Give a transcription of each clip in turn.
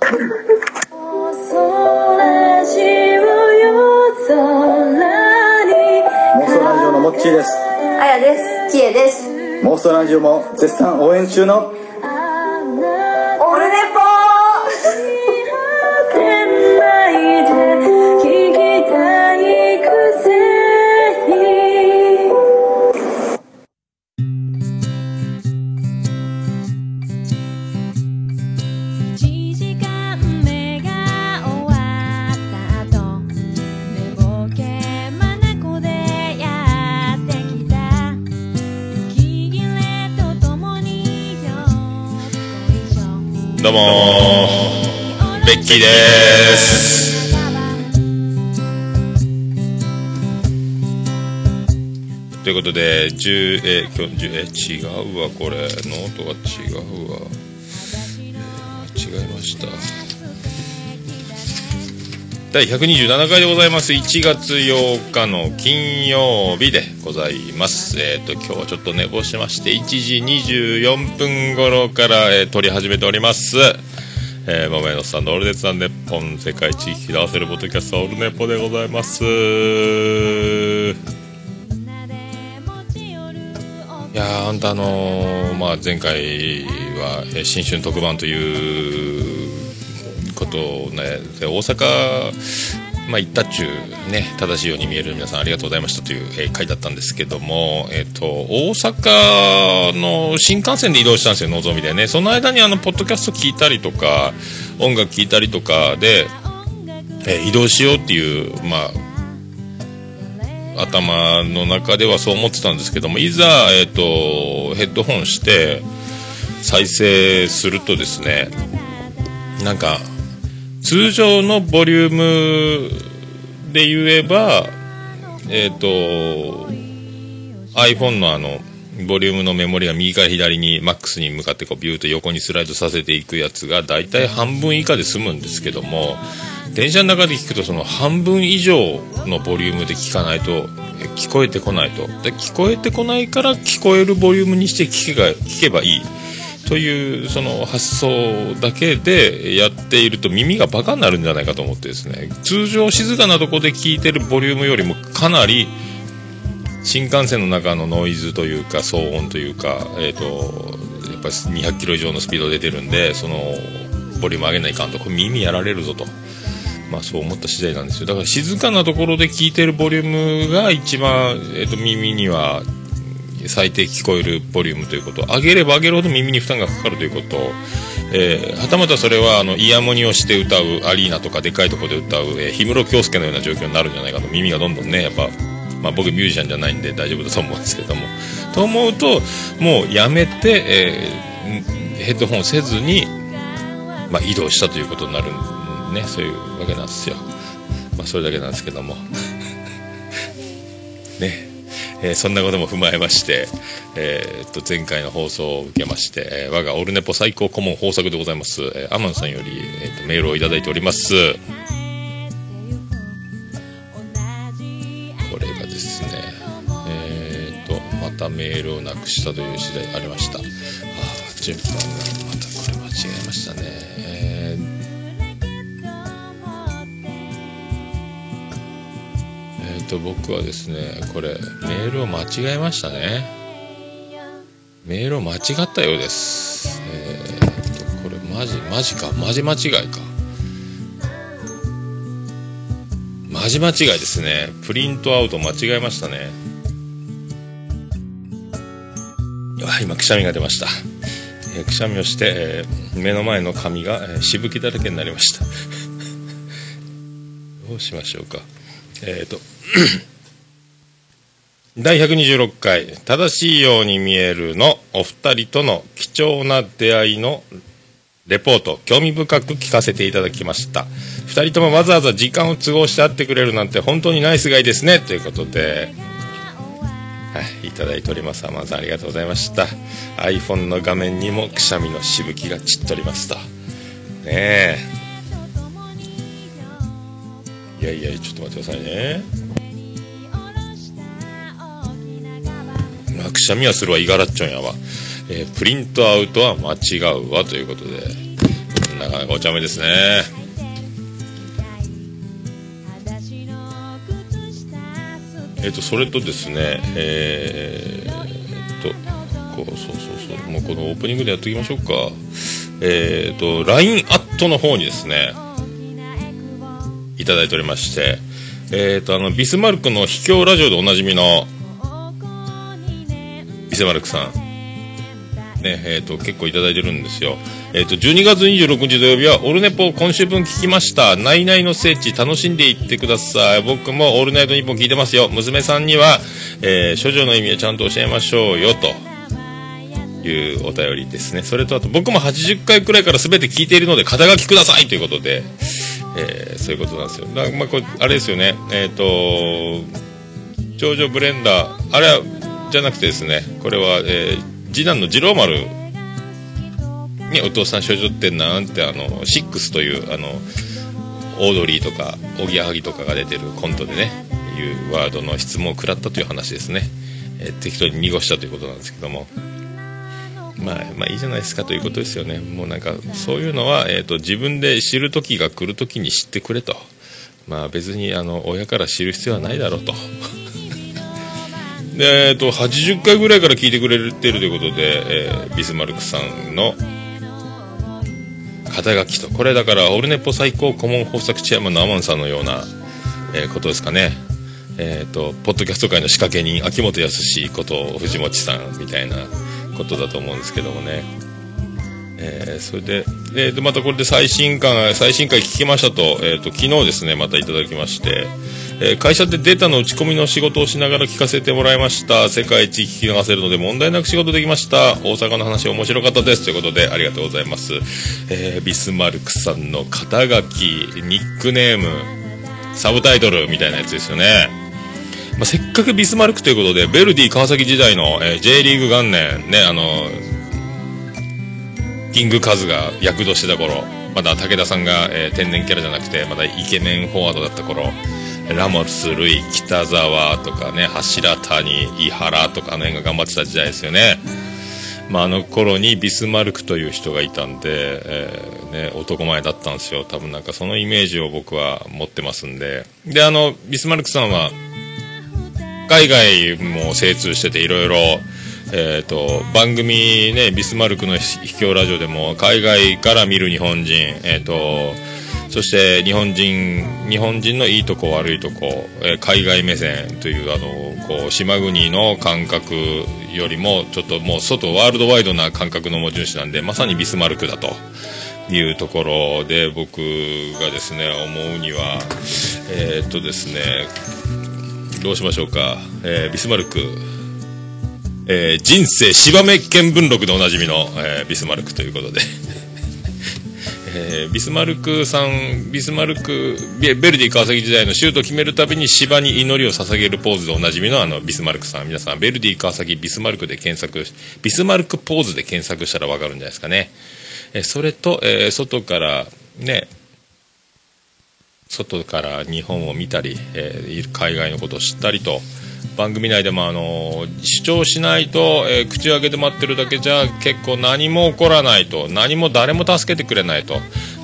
ラジオのモッチーですあやです。きえです。妄想ラジオも絶賛応援中のーベッキーです。ということで10え今日10え違うわこれノートが違うわ、えー間違えました。第127回でございます。1月8日の金曜日でございます。えっ、と今日はちょっと寝坊しまして1時24分頃から、えー撮り始めております。えー、桃屋のさんのオールデツさんでポン世界地域合わせるポッドキャストオールネポでございます。いやー、ほんたあのーまあ、前回は、えー新春特番ということをね、で大阪、まあ、行ったっちゅうね、正しいように見える皆さんありがとうございましたという、えー回だったんですけども、えっ、と、大阪の新幹線で移動したんですよ、のぞみでね。その間にあの、ポッドキャスト聞いたりとか、音楽聞いたりとかで、えー移動しようっていう、まあ、頭の中ではそう思ってたんですけどもいざ、えー、とヘッドホンして再生するとですねなんか通常のボリュームで言えばえっ、と iPhone のあのボリュームのメモリが右から左にマックスに向かってこうビューと横にスライドさせていくやつが大体半分以下で済むんですけども電車の中で聞くとその半分以上のボリュームで聞かないと聞こえてこないと。で聞こえてこないから聞こえるボリュームにして聞けばいい。というその発想だけでやっていると耳がバカになるんじゃないかと思ってですね通常静かなとこで聞いてるボリュームよりもかなり新幹線の中のノイズというか騒音というか、えー、とやっぱ200キロ以上のスピード出てるんでそのボリューム上げないかんとこれ耳やられるぞと、まあ、そう思った次第なんですよ。だから静かなところで聞いてるボリュームが一番、えー、と耳には最低聞こえるボリュームということ。上げれば上げるほど耳に負担がかかるということ。えーはたまたそれはあのイヤモニをして歌うアリーナとかでかいとこで歌う、えー氷室京介のような状況になるんじゃないかと耳がどんどんねやっぱ、まあ、僕ミュージシャンじゃないんで大丈夫だと思うんですけども。と思うともうやめて、えーヘッドホンせずに、まあ、移動したということになるねそういうわけなんですよ、まあ、それだけなんですけども。ね。えーそんなことも踏まえまして、えーっと前回の放送を受けまして、えー我がオルネポ最高顧問豊作でございます、えー、天野さんより、えーっとメールをいただいております。これがですねえっとまたメールをなくしたという次第ありました。あー順番がまたこれ間違えましたね。えーと僕はですねこれメールを間違えましたね。メールを間違ったようです。えー、とこれマジマジか。マジ間違いか。マジ間違いですね。プリントアウト間違えましたね。あ今くしゃみが出ました、えくしゃみをして、目の前の髪が、えしぶきだらけになりました。どうしましょうか。えっ、と 第126回「正しいように見える」のお二人との貴重な出会いのレポート興味深く聞かせていただきました二人ともわざわざ時間を都合して会ってくれるなんて本当にナイスガイですねということではい、いただいております。アマンさんありがとうございました。iPhone の画面にもくしゃみのしぶきが散っておりますと。ねえ。いやいや、ちょっと待ってくださいね。まあ、くしゃみはするわ、いがらっちょんやわ。えープリントアウトは間違うわということで、なかなかお茶目ですね。えっ、と、それとですね、えー、と、こう、そうそうそう、もうこのオープニングでやっておきましょうか。えっ、と、LINE アットの方にですね、いただいておりまして、えっ、と、あの、ビスマルクの秘境ラジオでおなじみの、ビスマルクさん。ね、えっ、と、結構いただいてるんですよ。えっ、と、12月26日土曜日は、オルネポ今週分聞きました。ナイナイの聖地楽しんでいってください。僕もオールナイトニッポン聞いてますよ。娘さんには、えー、処女の意味をちゃんと教えましょうよ、と。いうお便りですね。それとあと、僕も80回くらいから全て聞いているので、肩書きくださいということで、えーそういうことなんですよ。だまあ、これ、あれですよね。えっ、と、長女ブレンダー、あれは、じゃなくてですね、これは、えー次男の次郎丸にお父さん少女ってなんて、あの、シックスという、あの、オードリーとか、おぎやはぎとかが出てるコントでね、いうワードの質問を食らったという話ですね。えー適当に濁したということなんですけども。まあ、まあいいじゃないですかということですよね。もうなんか、そういうのは、えっ、と、自分で知る時が来る時に知ってくれと。まあ別に、あの、親から知る必要はないだろうと。で、えっ、と、80回ぐらいから聞いてくれてるということで、えービスマルクさんの肩書きと、これだから、オルネポ最高顧問豊作チェアマンのアマンさんのような、えーことですかね。えっ、と、ポッドキャスト界の仕掛け人、秋元康こと藤本さんみたいなことだと思うんですけどもね。えーそれで、えーと、またこれで最新回、最新回聞きましたと、えっ、と、昨日ですね、またいただきまして、えー会社でデータの打ち込みの仕事をしながら聞かせてもらいました。世界一聞き流せるので問題なく仕事できました。大阪の話面白かったです。ということで、ありがとうございます。えービスマルクさんの肩書き、ニックネーム、サブタイトルみたいなやつですよね。まあ、せっかくビスマルクということで、ベルディ川崎時代の、えー J リーグ元年、ね、あのキングカズが躍動してた頃、まだ武田さんが、えー天然キャラじゃなくて、まだイケメンフォワードだった頃、ラモス、ルイ、北沢とかね、柱谷、井原とかあの辺が頑張ってた時代ですよね。まあ、あの頃にビスマルクという人がいたんで、えーね、男前だったんですよ。多分なんかそのイメージを僕は持ってますんで。で、あの、ビスマルクさんは、海外も精通してていろいろ、えー、と番組ねビスマルクの秘境ラジオでも海外から見る日本人、えー、とそして日本人日本人のいいとこ悪いとこ、えー海外目線というあのこう島国の感覚よりもちょっともう外ワールドワイドな感覚の持ち主なんでまさにビスマルクだと。いうところで僕がですね思うにはえっ、とですねどうしましょうか、えービスマルク、えー人生芝目見聞録でおなじみの、えービスマルクということで、えービスマルクさんビスマルクベベルディ川崎時代のシュートを決めるたびに芝に祈りを捧げるポーズでおなじみのあのビスマルクさん。皆さんベルディ川崎ビスマルクで検索ビスマルクポーズで検索したらわかるんじゃないですかね、えそれと、え外からね外から日本を見たり、えー海外のことを知ったりと番組内でも、あのー主張しないと、えー口を開けて待ってるだけじゃ結構何も起こらないと何も誰も助けてくれないと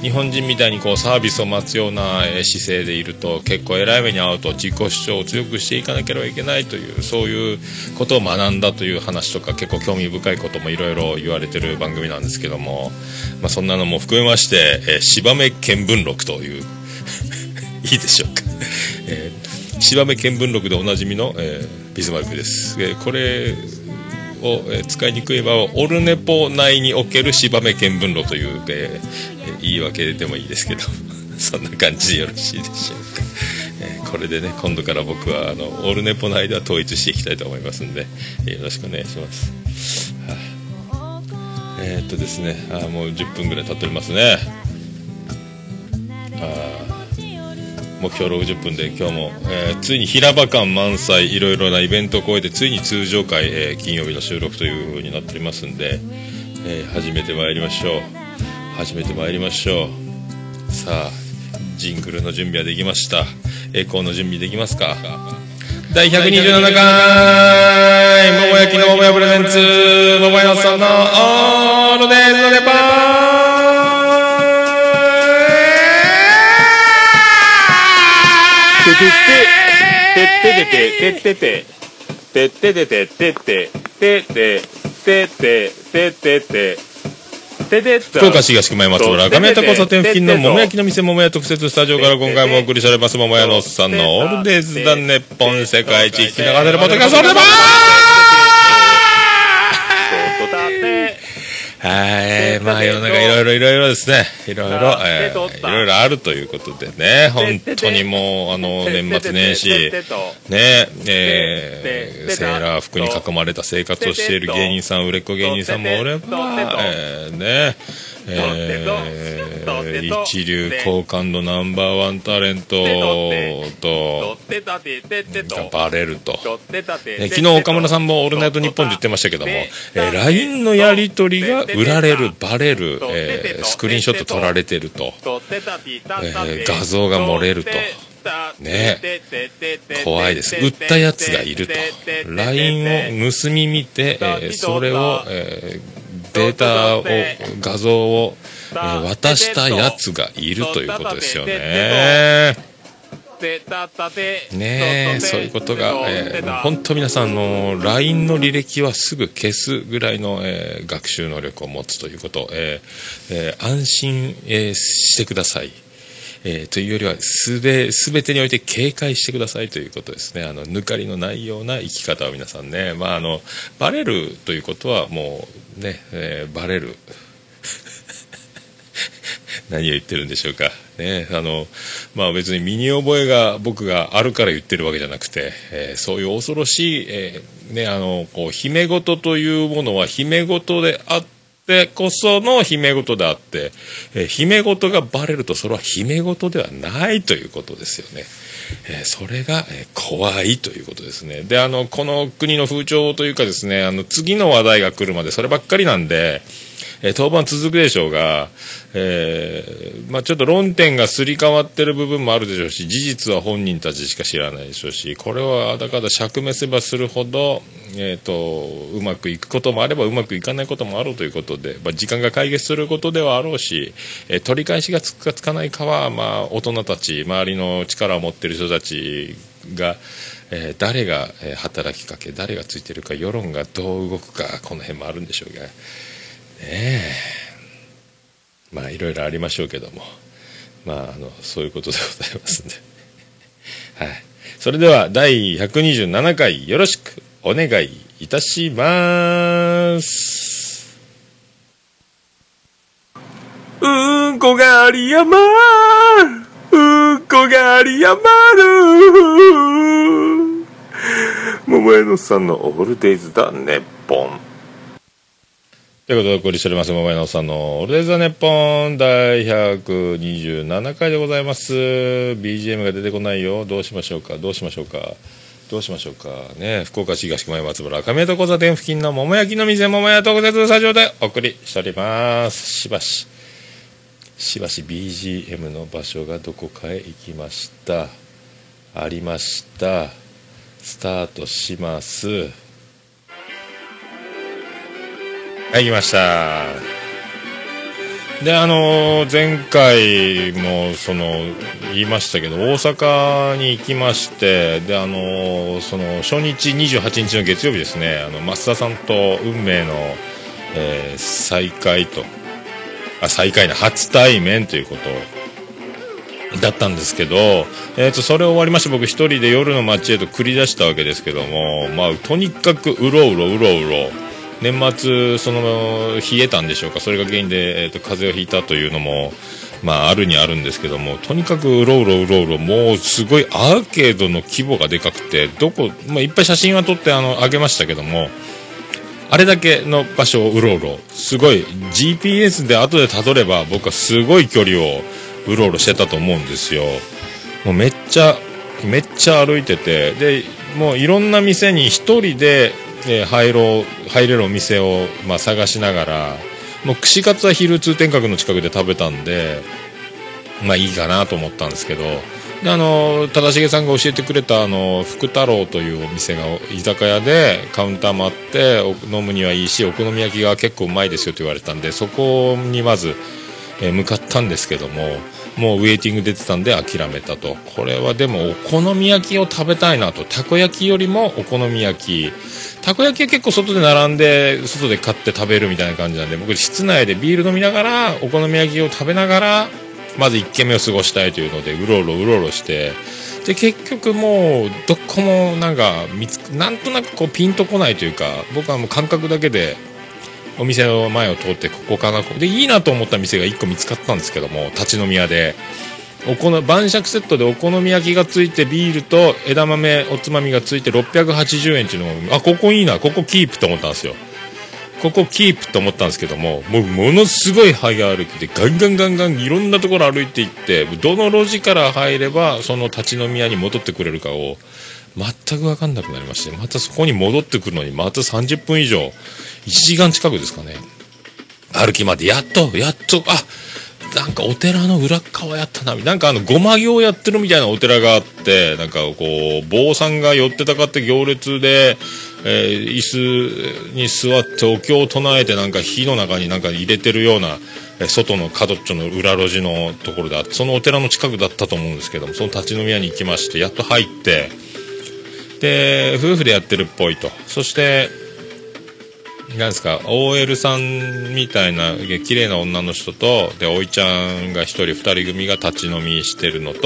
日本人みたいにこうサービスを待つような、え姿勢でいると結構偉い目に遭うと自己主張を強くしていかなければいけないというそういうことを学んだという話とか結構興味深いこともいろいろ言われてる番組なんですけども、まあ、そんなのも含めまして、えー芝目見聞録といういいでしょうか。えー芝目見聞録でおなじみの、えービスマルクです。えーこれを、えー使いにくい場合は、オルネポ内における芝目見聞録という、えー言い訳でもいいですけど、そんな感じでよろしいでしょうか。えーこれでね、今度から僕は、あの、オルネポ内では統一していきたいと思いますんで、えーよろしくお願いします。はいえーっとですね、あもう10分ぐらい経っておりますね。あー目標60分で今日も、えーついに平場感満載いろいろなイベントを超えてついに通常回、えー金曜日の収録という風になっておりますんで、えー始めてまいりましょう。始めてまいりましょう。さあジングルの準備はできました。エコーの準備できますか？第127回桃焼きの桃屋プレゼンツ桃屋さんのオールデイズのデパーてててててててててててててててて福岡市東熊山町ラガメタ交差点付近の桃焼きの店桃屋特設スタジオから今回もお送りされます桃屋のおっさんのオールデイズだ日本世界一聞き流せるポッドキャストでまーすはい、まあ世の中いろいろいろいろですね、いろいろ、えー、いろいろあるということでね、本当にもう、あの、年末年始、ね、えー、セーラー服に囲まれた生活をしている芸人さん、売れっ子芸人さんもおれば、えー、ね、えー、一流好感度ナンバーワンタレントと、がバレると。え昨日岡村さんも「オールナイトニッポン」で言ってましたけども、えー、LINE のやり取りが売られるバレる、えー、スクリーンショット撮られてると、えー、画像が漏れると。ね。怖いです。売ったやつがいると。LINE を盗み見て、えー、それを、えー、データを画像を、えー、渡したやつがいるということですよね。ねえ。そういうことが、えー、本当皆さんの LINE の履歴はすぐ消すぐらいの、えー、学習能力を持つということ、えーえー、安心、えー、してください。えー、というよりはすべ全てにおいて警戒してくださいということですね。あの抜かりのないような生き方を皆さんね、まあ、あのバレるということはもうね、えー、バレる。何を言ってるんでしょうか、ねあのまあ、別に身に覚えが僕があるから言ってるわけじゃなくて、えー、そういう恐ろしい、えーね、あのこう姫事というものは姫事であってでこその姫事であって、えー、姫事がバレるとそれは姫事ではないということですよね。えー、それが、えー、怖いということですね。で、あの、この国の風潮というかですね、あの、次の話題が来るまでそればっかりなんで、えー、当番続くでしょうが、えー、まあ、ちょっと論点がすり替わってる部分もあるでしょうし、事実は本人たちしか知らないでしょうし、これはあだかだ釈明すればするほど、えーと、うまくいくこともあればうまくいかないこともあるということで、まあ、時間が解決することではあろうし、えー、取り返しがつくかつかないかは、まあ、大人たち周りの力を持っている人たちが、えー、誰が、え働きかけ誰がついてるか世論がどう動くかこの辺もあるんでしょうが。ねまあいろいろありましょうけども。まああのそういうことでございますんで。はい。それでは第127回よろしくお願いいたします。うんこがありやまうんこがありやまる。桃屋のさんのオールデイズだねポン。ということでお送りしております、桃屋のさんのオールデイズ・ザ・ネッポン第127回でございます。BGM が出てこないよ。どうしましょうか？どうしましょうか？どうしましょうか？ね、福岡市東区前松原亀戸交差点付近の桃焼きの店桃屋特設スタジオでお送りしております。しばし、しばし BGM の場所がどこかへ行きました。ありました。スタートします。はい、来ました。で、あのー前回も、その、言いましたけど、大阪に行きまして、で、あのーその、初日28日の月曜日ですね、あの、増田さんと運命の、えー再会と、あ、再会の初対面ということだったんですけど、えー、とそれ終わりまして僕一人で夜の街へと繰り出したわけですけども、まあ、とにかくうろうろうろうろ年末その冷えたんでしょうか？それが原因で、えー、と風邪をひいたというのも、まあ、あるにあるんですけどもとにかくうろうろうろうろもうすごいアーケードの規模がでかくてどこ、まあ、いっぱい写真は撮ってあの上げましたけどもあれだけの場所をうろうろすごい GPS で後でたどれば僕はすごい距離をうろうろしてたと思うんですよ。もうめっちゃめっちゃ歩いててでもういろんな店に一人で、えー入ろう入れるお店を、まあ、探しながらもう串カツは昼通天閣の近くで食べたんでまあいいかなと思ったんですけどであの忠重さんが教えてくれたあの福太郎というお店が居酒屋でカウンターもあって飲むにはいいしお好み焼きが結構うまいですよと言われたんでそこにまず、え向かったんですけどももうウェイティング出てたんで諦めたと。これはでもお好み焼きを食べたいなと。たこ焼きよりもお好み焼きたこ焼きは結構外で並んで外で買って食べるみたいな感じなんで僕室内でビール飲みながらお好み焼きを食べながらまず1軒目を過ごしたいというのでうろうろうろうろしてで結局もうどこもなんか見つなんとなくこうピンとこないというか僕はもう感覚だけでお店の前を通ってここかなでいいなと思った店が1個見つかったんですけども立ち飲み屋で。お好晩酌セットでお好み焼きがついてビールと枝豆おつまみがついて680円っていうのがあここいいなここキープと思ったんですよ。ここキープと思ったんですけどももうものすごい早歩きでガンガンガンガンいろんなところ歩いていってどの路地から入ればその立ち飲み屋に戻ってくれるかを全く分かんなくなりましてまたそこに戻ってくるのにまた30分以上1時間近くですかね。歩きまでやっとやっとあっなんかお寺の裏側やったななんかあのごま行やってるみたいなお寺があってなんかこう坊さんが寄ってたかって行列で、えー椅子に座ってお経を唱えてなんか火の中になんか入れてるようなえ外の角っちょの裏路地のところであってそのお寺の近くだったと思うんですけどもその立ち飲み屋に行きましてやっと入ってで夫婦でやってるっぽいと。そしてなんですか OL さんみたいな綺麗な女の人とでおいちゃんが1人2人組が立ち飲みしてるのと,、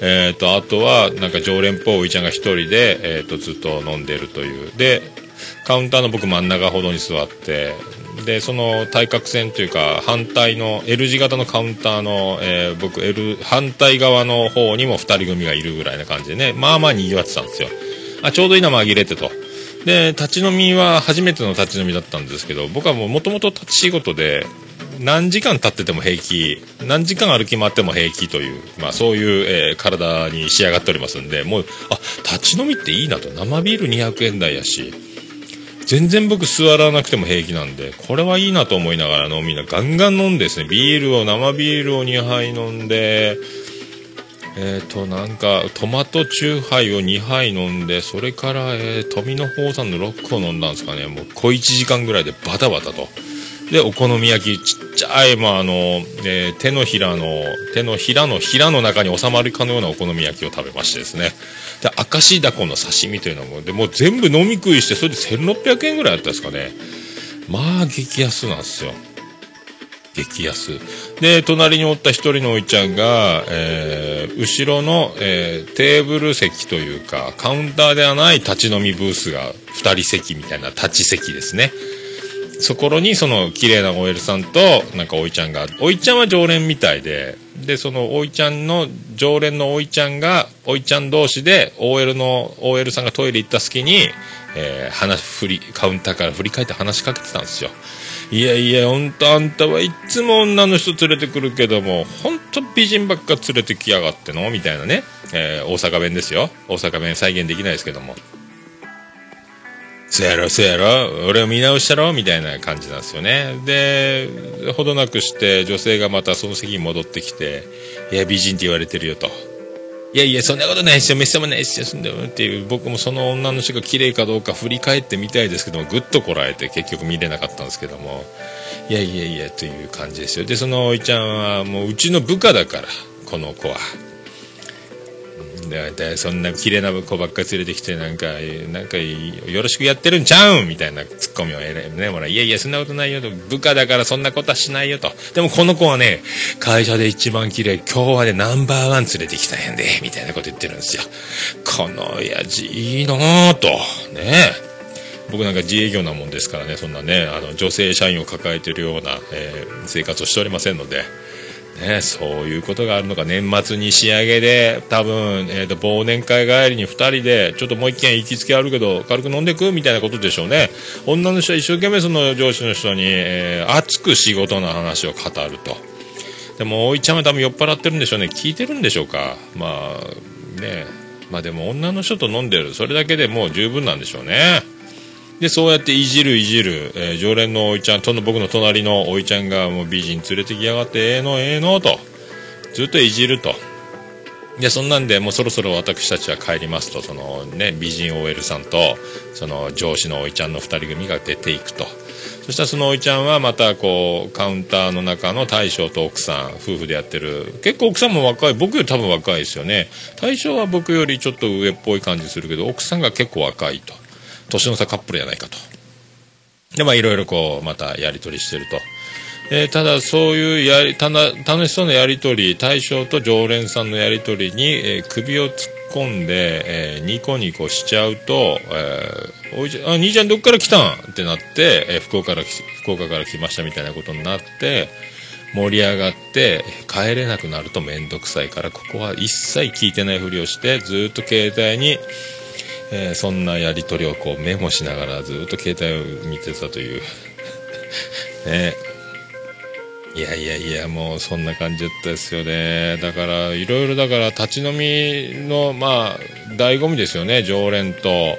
えー、とあとはなんか常連っぽいおいちゃんが1人で、えー、とずっと飲んでるという。でカウンターの僕真ん中ほどに座ってでその対角線というか反対の L 字型のカウンターの、えー僕 L 反対側の方にも2人組がいるぐらいな感じでね。まあまあにぎわってたんですよ。あちょうどいいな紛れてと。で立ち飲みは初めての立ち飲みだったんですけど僕はもともと立ち仕事で何時間経ってても平気何時間歩き回っても平気という、まあ、そういう、えー体に仕上がっておりますんでもうあ立ち飲みっていいなと。生ビール200円台やし全然僕座らなくても平気なんでこれはいいなと思いながら飲みなガンガン飲んでですねビールを生ビールを2杯飲んでえー、となんかトマトチューハイを2杯飲んでそれから、えー富の宝さんのロックを飲んだんですかね。もう小1時間ぐらいでバタバタと。でお好み焼きちっちゃい、まああのえー手のひらの手のひらのひらの中に収まるかのようなお好み焼きを食べましてですね。で明石だこの刺身というのもでもう全部飲み食いしてそれで1600円ぐらいあったんですかね。まあ激安なんですよ。激安。で隣におった一人のおいちゃんが、えー後ろの、えーテーブル席というかカウンターではない立ち飲みブースが2人席みたいな立ち席ですね。そこにその綺麗な OL さんとなんかおいちゃんがおいちゃんは常連みたいででそのおいちゃんの常連のおいちゃんがおいちゃん同士で OL の OL さんがトイレ行った隙に、えー話振りカウンターから振り返って話しかけてたんですよいやいや、ほんとあんたはいつも女の人連れてくるけども、ほんと美人ばっか連れてきやがっての？みたいなね、えー大阪弁ですよ。大阪弁再現できないですけども。そやろ、そやろ、俺を見直したろ？みたいな感じなんですよね。で、ほどなくして、女性がまたその席に戻ってきて、いや、美人って言われてるよと。いやいや、そんなことないですよ、めっそうもないですよ、そんなっていう、僕もその女の人が綺麗かどうか振り返ってみたいですけども、ぐっとこらえて結局見れなかったんですけども、いやいやいや、という感じですよ。で、そのおいちゃんはもううちの部下だから、この子は。ででそんな綺麗な子ばっか連れてきてなんかなんかよろしくやってるんちゃうんみたいなツッコミをえらいねほらいやいやそんなことないよと。部下だからそんなことはしないよと。でもこの子はね会社で一番綺麗今日はねナンバーワン連れてきたんやんでみたいなこと言ってるんですよ。この親父いいなぁと。ね。僕なんか自営業なもんですからねそんなねあの女性社員を抱えてるような、えー生活をしておりませんので。ね、そういうことがあるのか。年末に仕上げで多分、えー、と忘年会帰りに2人でちょっともう一軒行きつけあるけど軽く飲んでくみたいなことでしょうね。女の人は一生懸命その上司の人に、えー熱く仕事の話を語ると。でもおいちゃんは多分酔っ払ってるんでしょうね。聞いてるんでしょうか。まあね。まあでも女の人と飲んでる。それだけでもう十分なんでしょうね。でそうやっていじるいじる、えー常連のおいちゃんとの僕の隣のおいちゃんがもう美人連れてきやがってええのええのとずっといじると。でそんなんでもうそろそろ私たちは帰りますとそのね美人 OL さんとその上司のおいちゃんの2人組が出ていくと。そしたらそのおいちゃんはまたこうカウンターの中の大将と奥さん夫婦でやってる。結構奥さんも若い。僕より多分若いですよね。大将は僕よりちょっと上っぽい感じするけど奥さんが結構若いと。年の差カップルやないかと。でまあいろいろこうまたやり取りしてると。えただそういうやりたな楽しそうなやり取り大将と常連さんのやり取りに、えー首を突っ込んで、えーニコニコしちゃうと、えーおいちゃんあ兄ちゃんどっから来たん？ってなって、え福岡から福岡から来ましたみたいなことになって盛り上がって帰れなくなると面倒くさいからここは一切聞いてないふりをしてずっと携帯に、えーそんなやり取りをこうメモしながらずっと携帯を見てたという。ね。いやいやいやもうそんな感じだったですよね。だからいろいろだから立ち飲みのまあ醍醐味ですよね。常連と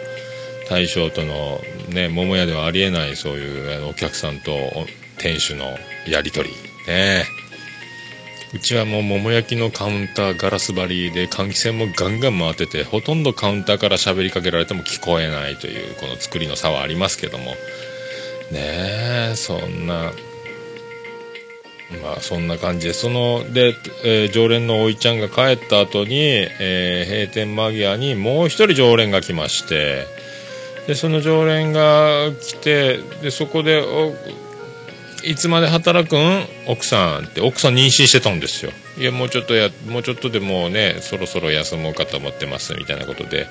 大将とのね桃屋ではありえないそういうお客さんと店主のやり取り。ね。うちはもう桃焼きのカウンターガラス張りで換気扇もガンガン回っててほとんどカウンターから喋りかけられても聞こえないというこの作りの差はありますけども。ねえそんなまあそんな感じでそので、えー常連のおいちゃんが帰った後に、えー閉店間際にもう一人常連が来まして。でその常連が来てでそこでおいつまで働くん？奥さんって奥さん妊娠してたんですよ。いやもうちょっとやもうちょっとでもうねそろそろ休もうかと思ってますみたいなことで。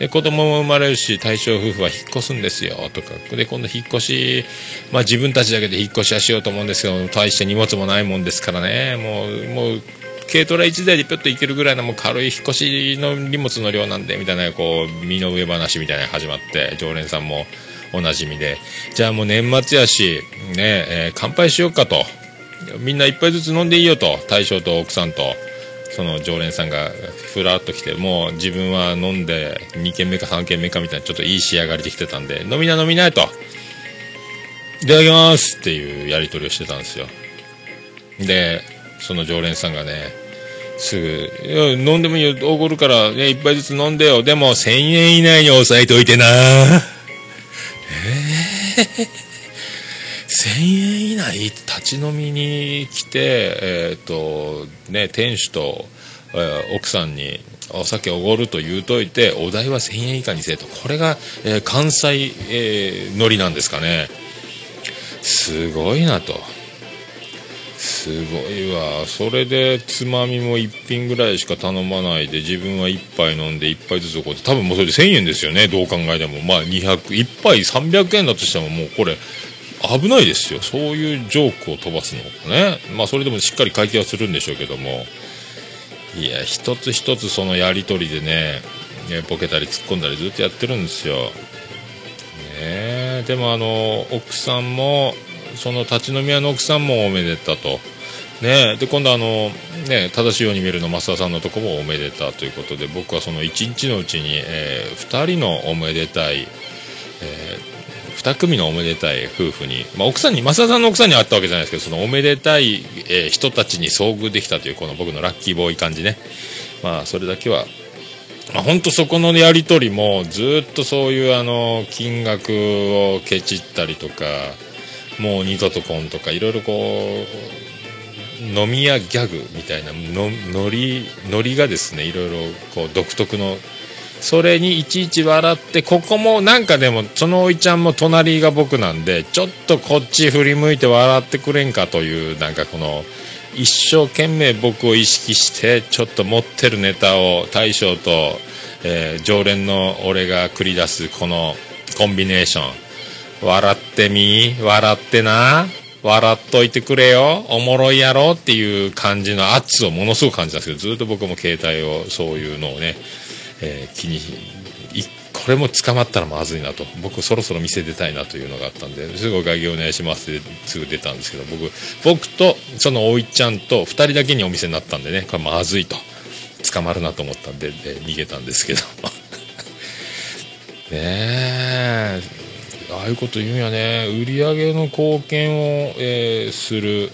で子供も生まれるし大正夫婦は引っ越すんですよ。とか。で今度引っ越しまあ自分たちだけで引っ越しはしようと思うんですけど大して荷物もないもんですからね。もうもう軽トラ1台でぴょっと行けるぐらいのもう軽い引っ越しの荷物の量なんでみたいなこう身の上話みたいなのが始まって常連さんも。おなじみで。じゃあもう年末やしねえー乾杯しようかと。みんな一杯ずつ飲んでいいよと。大将と奥さんとその常連さんがふらっと来てもう自分は飲んで2軒目か3軒目かみたいなちょっといい仕上がりできてたんで飲みな飲みないと。いただきます。っていうやり取りをしてたんですよ。でその常連さんがねすぐ「飲んでもいいよ。おごるから、ね、一杯ずつ飲んでよ。でも1000円以内に抑えておいてな。1000円以内立ち飲みに来て、えーとね、店主と、えー奥さんにお酒おごると言うといてお代は1000円以下にせえと。これが、えー関西、えーのりなんですかね。すごいなと。すごいわ。それでつまみも1品ぐらいしか頼まないで自分は1杯飲んで1杯ずつおごって多分もうそれで1000円ですよね。どう考えても。まあ2001杯300円だとしてももうこれ危ないですよ。そういうジョークを飛ばすのね。まあそれでもしっかり会計はするんでしょうけども。いや一つ一つそのやり取りでねボケたり突っ込んだりずっとやってるんですよ。ねでもあの奥さんもその立ち飲み屋の奥さんもおめでたと。ねで今度あのね正しいように見えるの増田さんのとこもおめでたということで僕はその1日のうちに、え2人のおめでたい、え2組のおめでたい夫婦に、まあ、奥さんに増田さんの奥さんに会ったわけじゃないですけどそのおめでたい、えー人たちに遭遇できたというこの僕のラッキーボーイ感じね。まあそれだけはまあ、本当そこのやり取りもずっとそういうあの金額をケチったりとかもう二度とこんとかいろいろこう飲み屋ギャグみたいなのノリノリがですねいろいろこう独特のそれにいちいち笑ってここもなんかでもそのおいちゃんも隣が僕なんでちょっとこっち振り向いて笑ってくれんかというなんかこの一生懸命僕を意識してちょっと持ってるネタを大将と、えー常連の俺が繰り出すこのコンビネーション。笑ってみ？笑ってな？笑っといてくれよおもろいやろっていう感じの圧をものすごく感じたんですけどずっと僕も携帯をそういうのをね、えー気にこれも捕まったらまずいなと。僕そろそろ店出たいなというのがあったんですぐお会計お願いしますってすぐ出たんですけど僕僕とそのおいちゃんと2人だけにお店になったんでねこれまずいと。捕まるなと思ったんでで逃げたんですけど。ねえ。ああいうこと言うんやね。売り上げの貢献を、えーする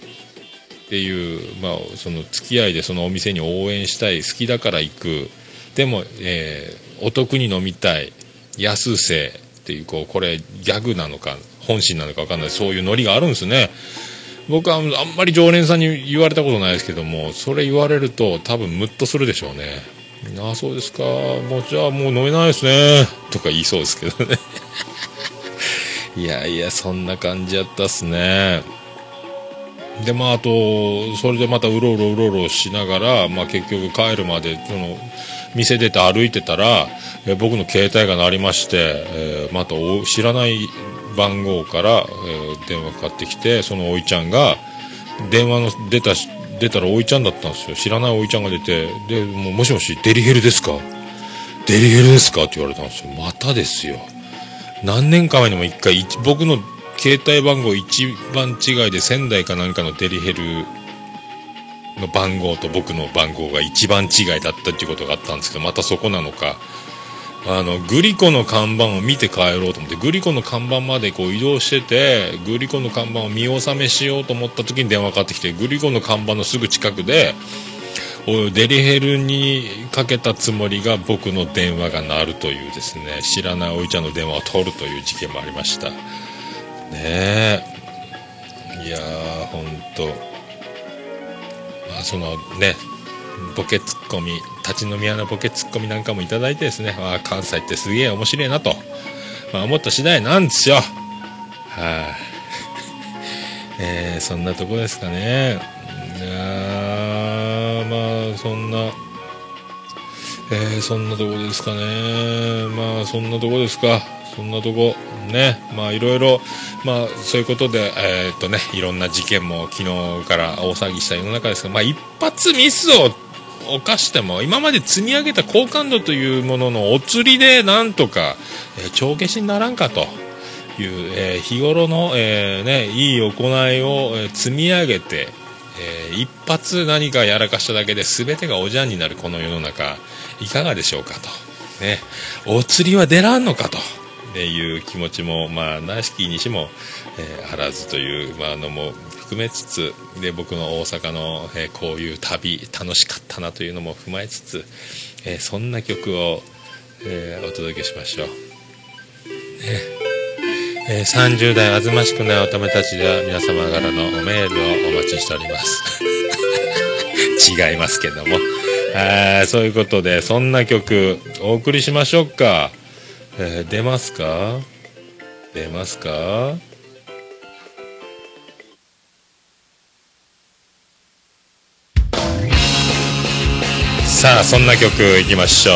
っていう、まあ、その付き合いでそのお店に応援したい好きだから行く。でも、えーお得に飲みたい安せっていうこうこれギャグなのか本心なのかわかんないそういうノリがあるんですね。僕はあんまり常連さんに言われたことないですけどもそれ言われると多分ムッとするでしょうね。ああそうですか。もうじゃあもう飲めないですね。とか言いそうですけどね。いやいやそんな感じやったっすね。でまああとそれでまたうろうろうろうろしながら、まあ、結局帰るまでその店出て歩いてたら、え僕の携帯が鳴りまして、えーまた知らない番号から、えー電話かかってきてそのおいちゃんが電話の出た出たらおいちゃんだったんですよ。知らないおいちゃんが出てでもうもしもしデリヘルですか？デリヘルですか？って言われたんですよ。またですよ。何年か前にも一回僕の携帯番号一番違いで仙台かなんかのデリヘルの番号と僕の番号が一番違いだったっていうことがあったんですけどまたそこなのか。あのグリコの看板を見て帰ろうと思ってグリコの看板までこう移動しててグリコの看板を見納めしようと思った時に電話かかってきてグリコの看板のすぐ近くでデリヘルにかけたつもりが僕の電話が鳴るというですね知らないおいちゃんの電話を取るという事件もありました。ねえ。いやーほんと。まあそのねボケツッコミ立ち飲み屋のボケツッコミなんかもいただいてですねああ関西ってすげえ面白いなと、まあ、思った次第なんですよ。はい、えーそんなとこですかね。そんなえーそんなとこですかね。まあそんなとこですか。そんなとこ。ね。まあいろいろ。まあそういうことでえーっとねいろんな事件も昨日から大騒ぎした世の中ですがまあ一発ミスを犯しても今まで積み上げた好感度というもののお釣りでなんとか、えー帳消しにならんかと。いう、えー日頃の、えーね、いい行いを、え積み上げて、えー一発何かやらかしただけで全てがおじゃんになるこの世の中いかがでしょうかと、ね、お釣りは出らんのかと。っていう気持ちも、まあ、なしきにしも、えーあらずという、まあ、のも含めつつで僕の大阪の、えーこういう旅楽しかったなというのも踏まえつつ、えーそんな曲を、えーお届けしましょう。ねえー30代あずましくない乙女たちでは皆様からのメールをお待ちしております。違いますけども。あーそういうことで、そんな曲お送りしましょうか。えー出ますか？出ますか？さあそんな曲いきましょう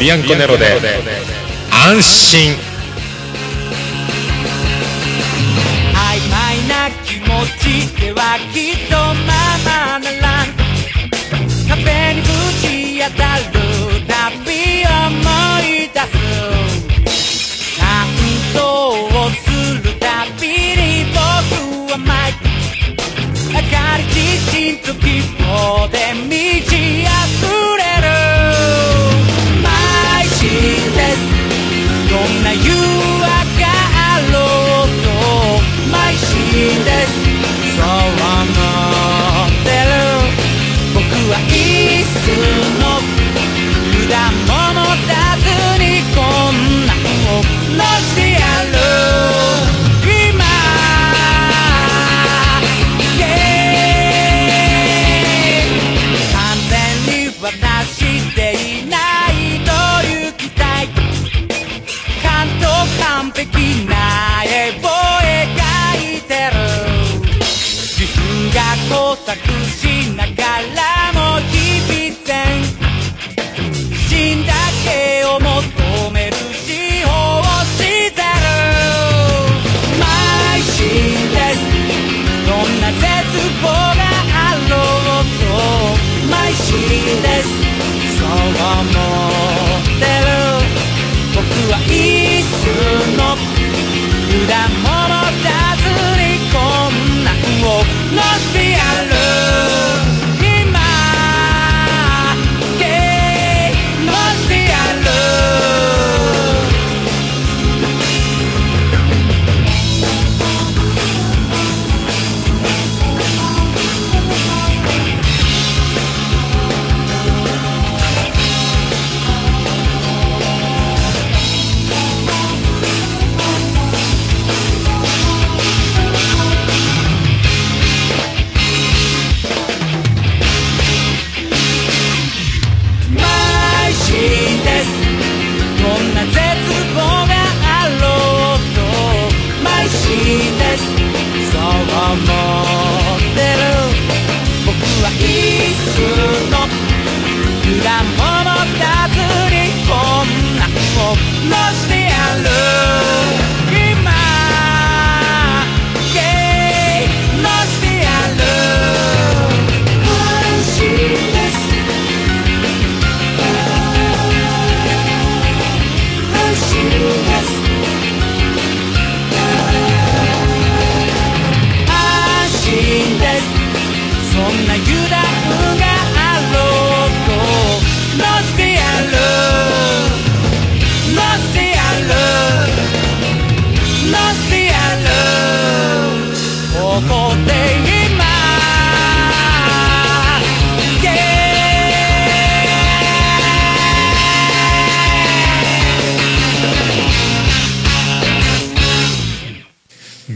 ビアンコネロで安心。曖昧な気持ちではきっとままならん。壁にぶち当たるたび思い出す感動をするたびに僕は舞い明かり自信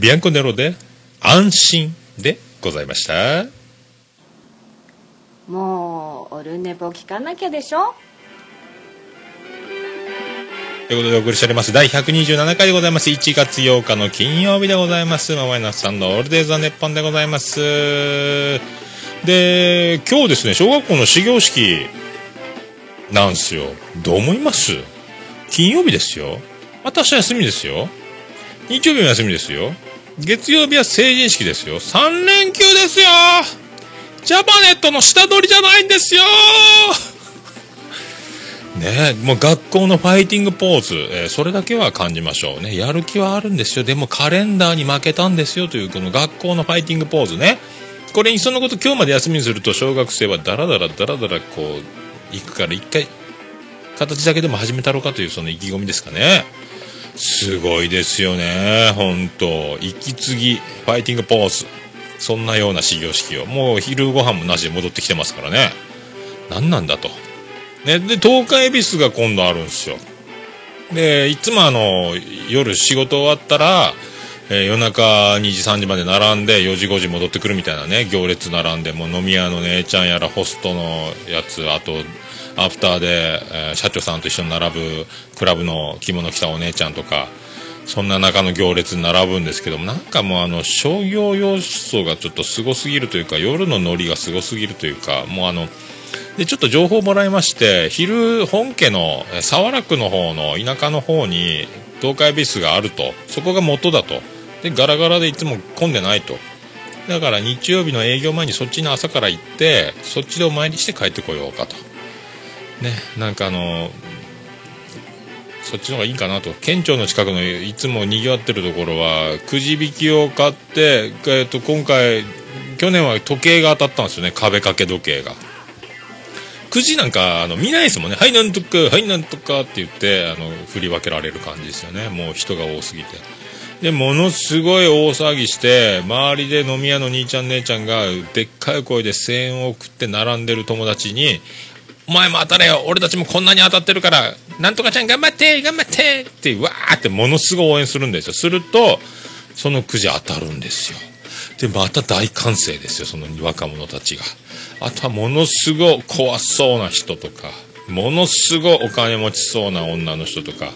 ビアンコネロで安心でございました。もうオルネポ聞かなきゃでしょ？ということでお送りしております。第127回でございます。1月8日の金曜日でございます。ママイナスさんのオールデイズ・ザ・ネッポンでございます。で今日ですね小学校の始業式なんですよ。どう思います？金曜日ですよ。私は休みですよ。日曜日も休みですよ月曜日は成人式ですよ。3連休ですよ。ジャパネットの下取りじゃないんですよ。ねもう学校のファイティングポーズ、えーそれだけは感じましょうね。やる気はあるんですよ。でもカレンダーに負けたんですよ。というこの学校のファイティングポーズね。これにそのこと今日まで休みにすると小学生はダラダラダラダラこう行くから一回形だけでも始めたろうかというその意気込みですかね。すごいですよね。本当。息継ぎファイティングポーズそんなような始業式を。もう昼ご飯もなしで戻ってきてますからね。何なんだと。ね、で東海恵比寿が今度あるんですよ。でいつもあの夜仕事終わったら、えー夜中2時3時まで並んで4時5時戻ってくるみたいなね行列並んでもう飲み屋の姉ちゃんやらホストのやつあとアフターで、えー社長さんと一緒に並ぶクラブの着物着たお姉ちゃんとかそんな中の行列に並ぶんですけどもなんかもうあの商業要素がちょっとすごすぎるというか夜のノリがすごすぎるというかもうあのでちょっと情報をもらいまして昼本家のえー早良区の方の田舎の方に東海ビスがあるとそこが元だと。でガラガラでいつも混んでないと。だから日曜日の営業前にそっちの朝から行ってそっちでお参りして帰ってこようかと。ねなんかあのそっちの方がいいかなと。県庁の近くのいつもにぎわってるところはくじ引きを買って、えー、と今回去年は時計が当たったんですよね。壁掛け時計が。くじなんかあの見ないですもんね「はいなんとかはいなんとか」って言ってあの振り分けられる感じですよね。もう人が多すぎて。でものすごい大騒ぎして周りで飲み屋の兄ちゃん姉ちゃんがでっかい声で声援を送って並んでる友達に「お前も当たれよ。俺たちもこんなに当たってるからなんとかちゃん頑張って頑張って」ってわーってものすごい応援するんですよ。するとそのくじ当たるんですよ。でまた大歓声ですよその若者たちが。あとはものすごい怖そうな人とかものすごいお金持ちそうな女の人とか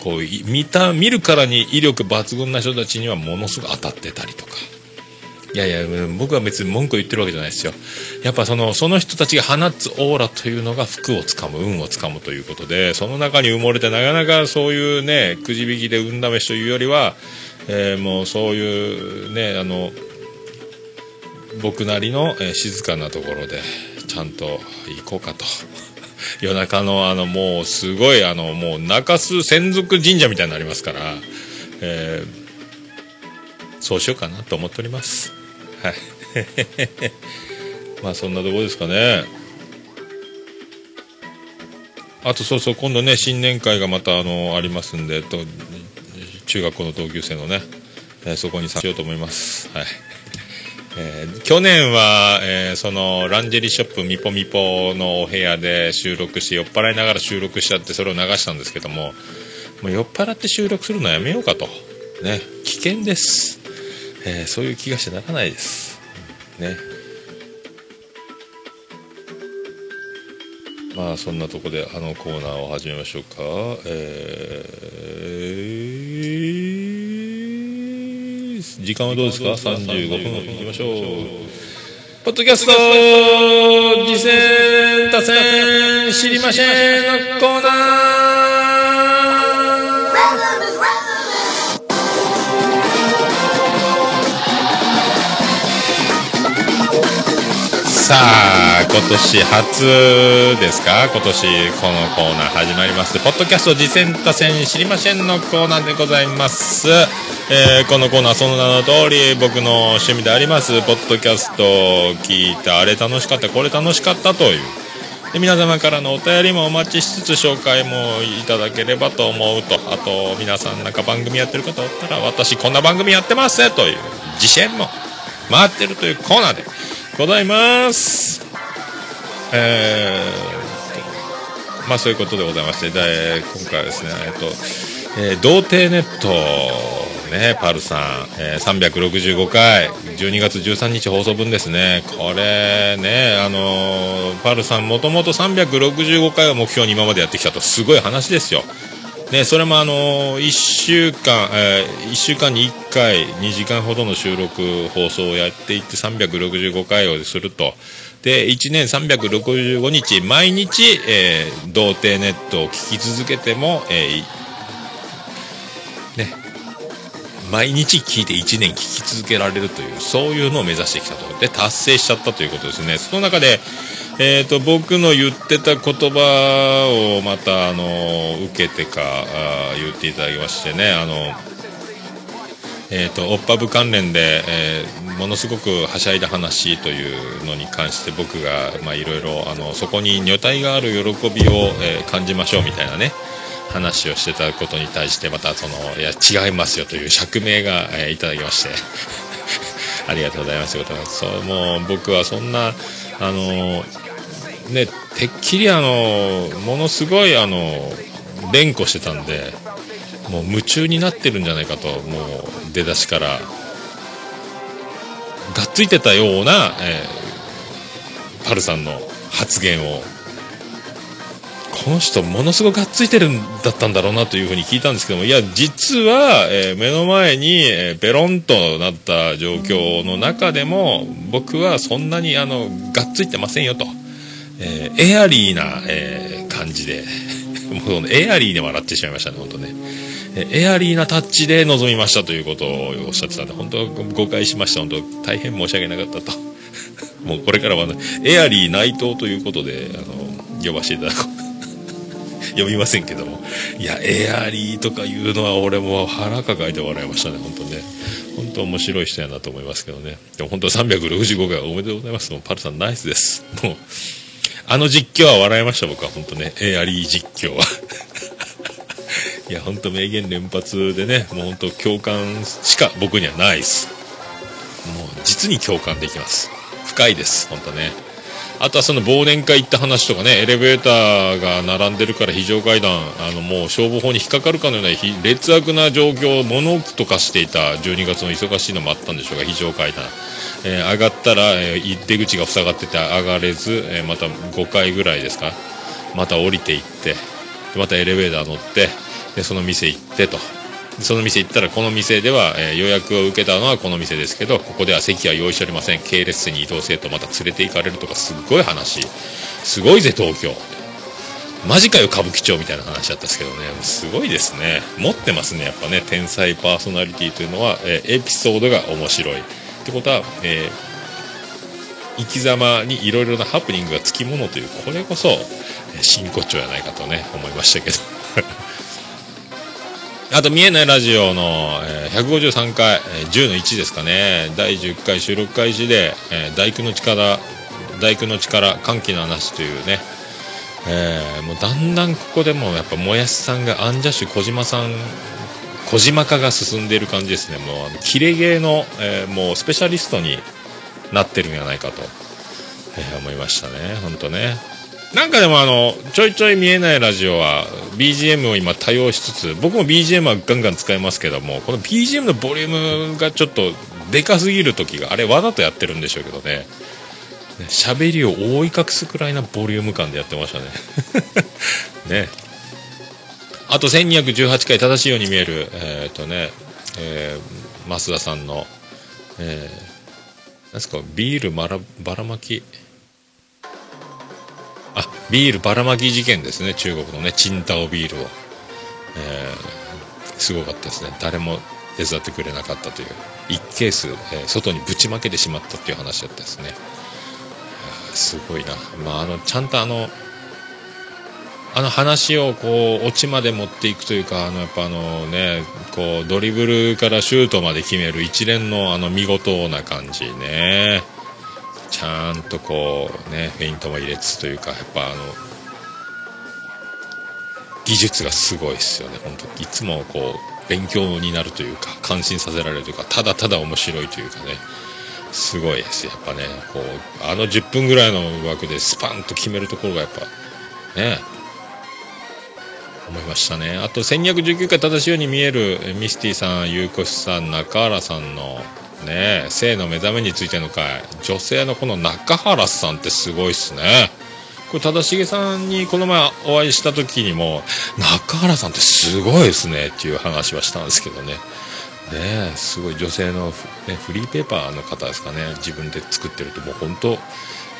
こう見た見るからに威力抜群な人たちにはものすごい当たってたりとか。いやいや僕は別に文句言ってるわけじゃないですよ。やっぱそのその人たちが放つオーラというのが服をつかむ運をつかむということでその中に埋もれてなかなかそういうねくじ引きで運試しというよりは、えーもうそういうねあの僕なりの、えー静かなところでちゃんと行こうかと。夜中のあのもうすごいあのもう中洲専属神社みたいになりますから、えーそうしようかなと思っております。はい。まあそんなとこですかね。あとそうそう今度ね新年会がまたあのありますんでと中学校の同級生のね、えーそこに参加しようと思います。はい。えー去年は、えーそのランジェリーショップみぽみぽのお部屋で収録し酔っ払いながら収録しちゃってそれを流したんですけどももう酔っ払って収録するのやめようかと。ね。危険です、えーそういう気がしてならないです。ね。まあそんなとこであのコーナーを始めましょうか。えー時間はどうですか？35分いきましょう。ポッドキャスト次戦多戦知りませんのコーナー。さあ今年初ですか？今年このコーナー始まります。ポッドキャスト次戦多戦知りませんのコーナーでございます、えーこのコーナーその名の通り僕の趣味であります。ポッドキャストを聞いてあれ楽しかった。これ楽しかったという。で皆様からのお便りもお待ちしつつ紹介もいただければと思うと。あと皆さんなんか番組やってる方おったら私こんな番組やってます。という自信も回ってるというコーナーで。ございます。えー、まあそういうことでございましてで今回はですねえっと、えー童貞ネットねパルさん、えー365回12月13日放送分ですね。これねあのーパルさんもともと365回を目標に今までやってきたとすごい話ですよ。ね、それもあの1週間、え1週間に1回2時間ほどの収録放送をやっていって365回をすると。で1年365日毎日、えー童貞ネットを聞き続けても、えーね毎日聞いて1年聞き続けられるというそういうのを目指してきたと。で達成しちゃったということですね。その中で、えー、と僕の言ってた言葉をまたあの受けてかあ言っていただきましてねあのえー、とオッパブ関連で、えーものすごくはしゃいだ話というのに関して僕がいろいろそこに女体がある喜びを、えー感じましょうみたいなね話をしてたことに対してまたそのいや違いますよという釈明が、えーいただきまして。ありがとうございます。そうもう僕はそんなあのねてっきりあのものすごいあの連呼してたんでもう夢中になってるんじゃないかともう出だしから。がっついてたような、えーパルさんの発言を。この人ものすごくがっついてるんだったんだろうなというふうに聞いたんですけどもいや実は、えー目の前に、えーペロンとなった状況の中でも僕はそんなにあのがっついてませんよと、えーエアリーな、えー感じで。もうエアリーで笑ってしまいましたね本当ね。エアリーなタッチで臨みましたということをおっしゃってたんで本当は誤解しました。本当大変申し訳なかったと。もうこれからはあのエアリー内藤ということであの呼ばせていただこう。読みませんけども。いやエアリーとかいうのは俺も腹抱えて笑いましたね本当ね。本当面白い人やなと思いますけどね。でも本当365回おめでとうございます。もうパルさんナイスです。もうあの実況は笑いました僕は本当ね。エアリー実況は。いや本当名言連発でねもう本当共感しか僕にはないです。もう実に共感できます。深いです本当ね。あとはその忘年会行った話とかねエレベーターが並んでるから非常階段あのもう消防法に引っかかるかのような劣悪な状況を物置とかしていた12月の忙しいのもあったんでしょうが非常階段、えー上がったら、えー出口が塞がってて上がれず、えーまた5階ぐらいですか？また降りていってまたエレベーター乗ってでその店行ってと。でその店行ったらこの店では、えー予約を受けたのはこの店ですけどここでは席は用意しておりません。系列店に移動せとまた連れて行かれるとかすっごい話。すごいぜ東京。マジかよ歌舞伎町みたいな話だったんですけどね。すごいですね。持ってますねやっぱね。天才パーソナリティというのは、えーエピソードが面白い。ってことは、えー生き様にいろいろなハプニングがつきものというこれこそ、真骨頂やないかとね思いましたけど。あと、見えないラジオの、えー153回、えー10の1ですかね、第10回収録開始で、えー大工の力、大工の力、歓喜の話というね、えーもうだんだんここでもやっぱもやしさんがアンジャッシュ小島さん小島化が進んでいる感じですね。もうあのキレゲーの、えーもうスペシャリストになってるんじゃないかと、えー思いましたね。本当ね。なんかでもあのちょいちょい見えないラジオは BGM を今多用しつつ僕も BGM はガンガン使いますけどもこの BGM のボリュームがちょっとでかすぎる時があれわざとやってるんでしょうけどね。ね喋りを覆い隠すくらいなボリューム感でやってましたね。ね。あと1218回正しいように見えるえっ、とね、えー増田さんのえーなんすかビールばらばらまき？あビールばらまき事件ですね中国のねチンタオビールを、えーすごかったですね。誰も手伝ってくれなかったという。1ケース、えー外にぶちまけてしまったっていう話だったですね。すごいな。まあ、あの、ちゃんとあの、あの話をこう、オチまで持っていくというか、あの、やっぱあのね、こう、ドリブルからシュートまで決める一連のあの見事な感じね。ちゃんとこう、ね、フェイントも入れつつというか、やっぱあの、技術がすごいですよね、本当いつもこう、勉強になるというか、感心させられるというか、ただただ面白いというかね、すごいです。やっぱね、こう、あの10分ぐらいの枠でスパンと決めるところがやっぱ、ね、思いましたね。あと、1219回正しいように見える、ミスティさん、ゆうこしさん、中原さんの、ね、性の目覚めについての回、女性のこの中原さんってすごいっすね。これ、正しげさんにこの前お会いした時にも、中原さんってすごいですねっていう話はしたんですけどね。ねすごい女性のフ,、ね、フリーペーパーの方ですかね自分で作ってるともう本当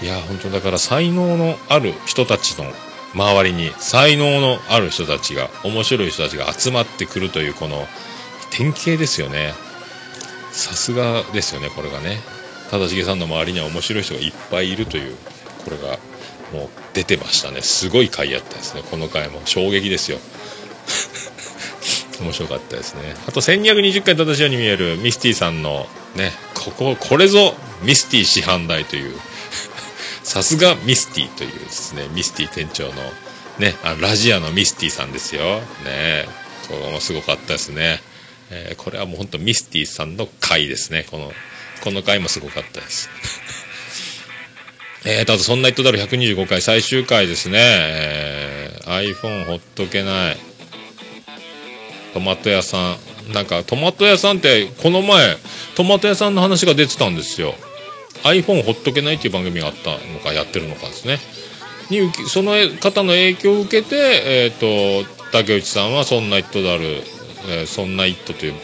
いや本当だから才能のある人たちの周りに才能のある人たちが面白い人たちが集まってくるというこの典型ですよね。さすがですよねこれがね。忠重さんの周りには面白い人がいっぱいいるというこれがもう出てましたね。すごい回やったですね。この回も衝撃ですよ。面白かったですね。あと1220回正しいように見えるミスティさんのねこここれぞミスティ師範代というさすがミスティというですねミスティ店長のねあラジアのミスティさんですよねこれもすごかったですね、えーこれはもう本当ミスティさんの回ですねこのこの回もすごかったです えーと、あと、そんな言っとだろ125回最終回ですね。えー iPhone ほっとけない。トマト屋さん。なんか、トマト屋さんって、この前、トマト屋さんの話が出てたんですよ。iPhone ほっとけないっていう番組があったのか、やってるのかですね。にその方の影響を受けて、えっ、と、竹内さんは、そんな言っとだる、えーそんなイットという、ね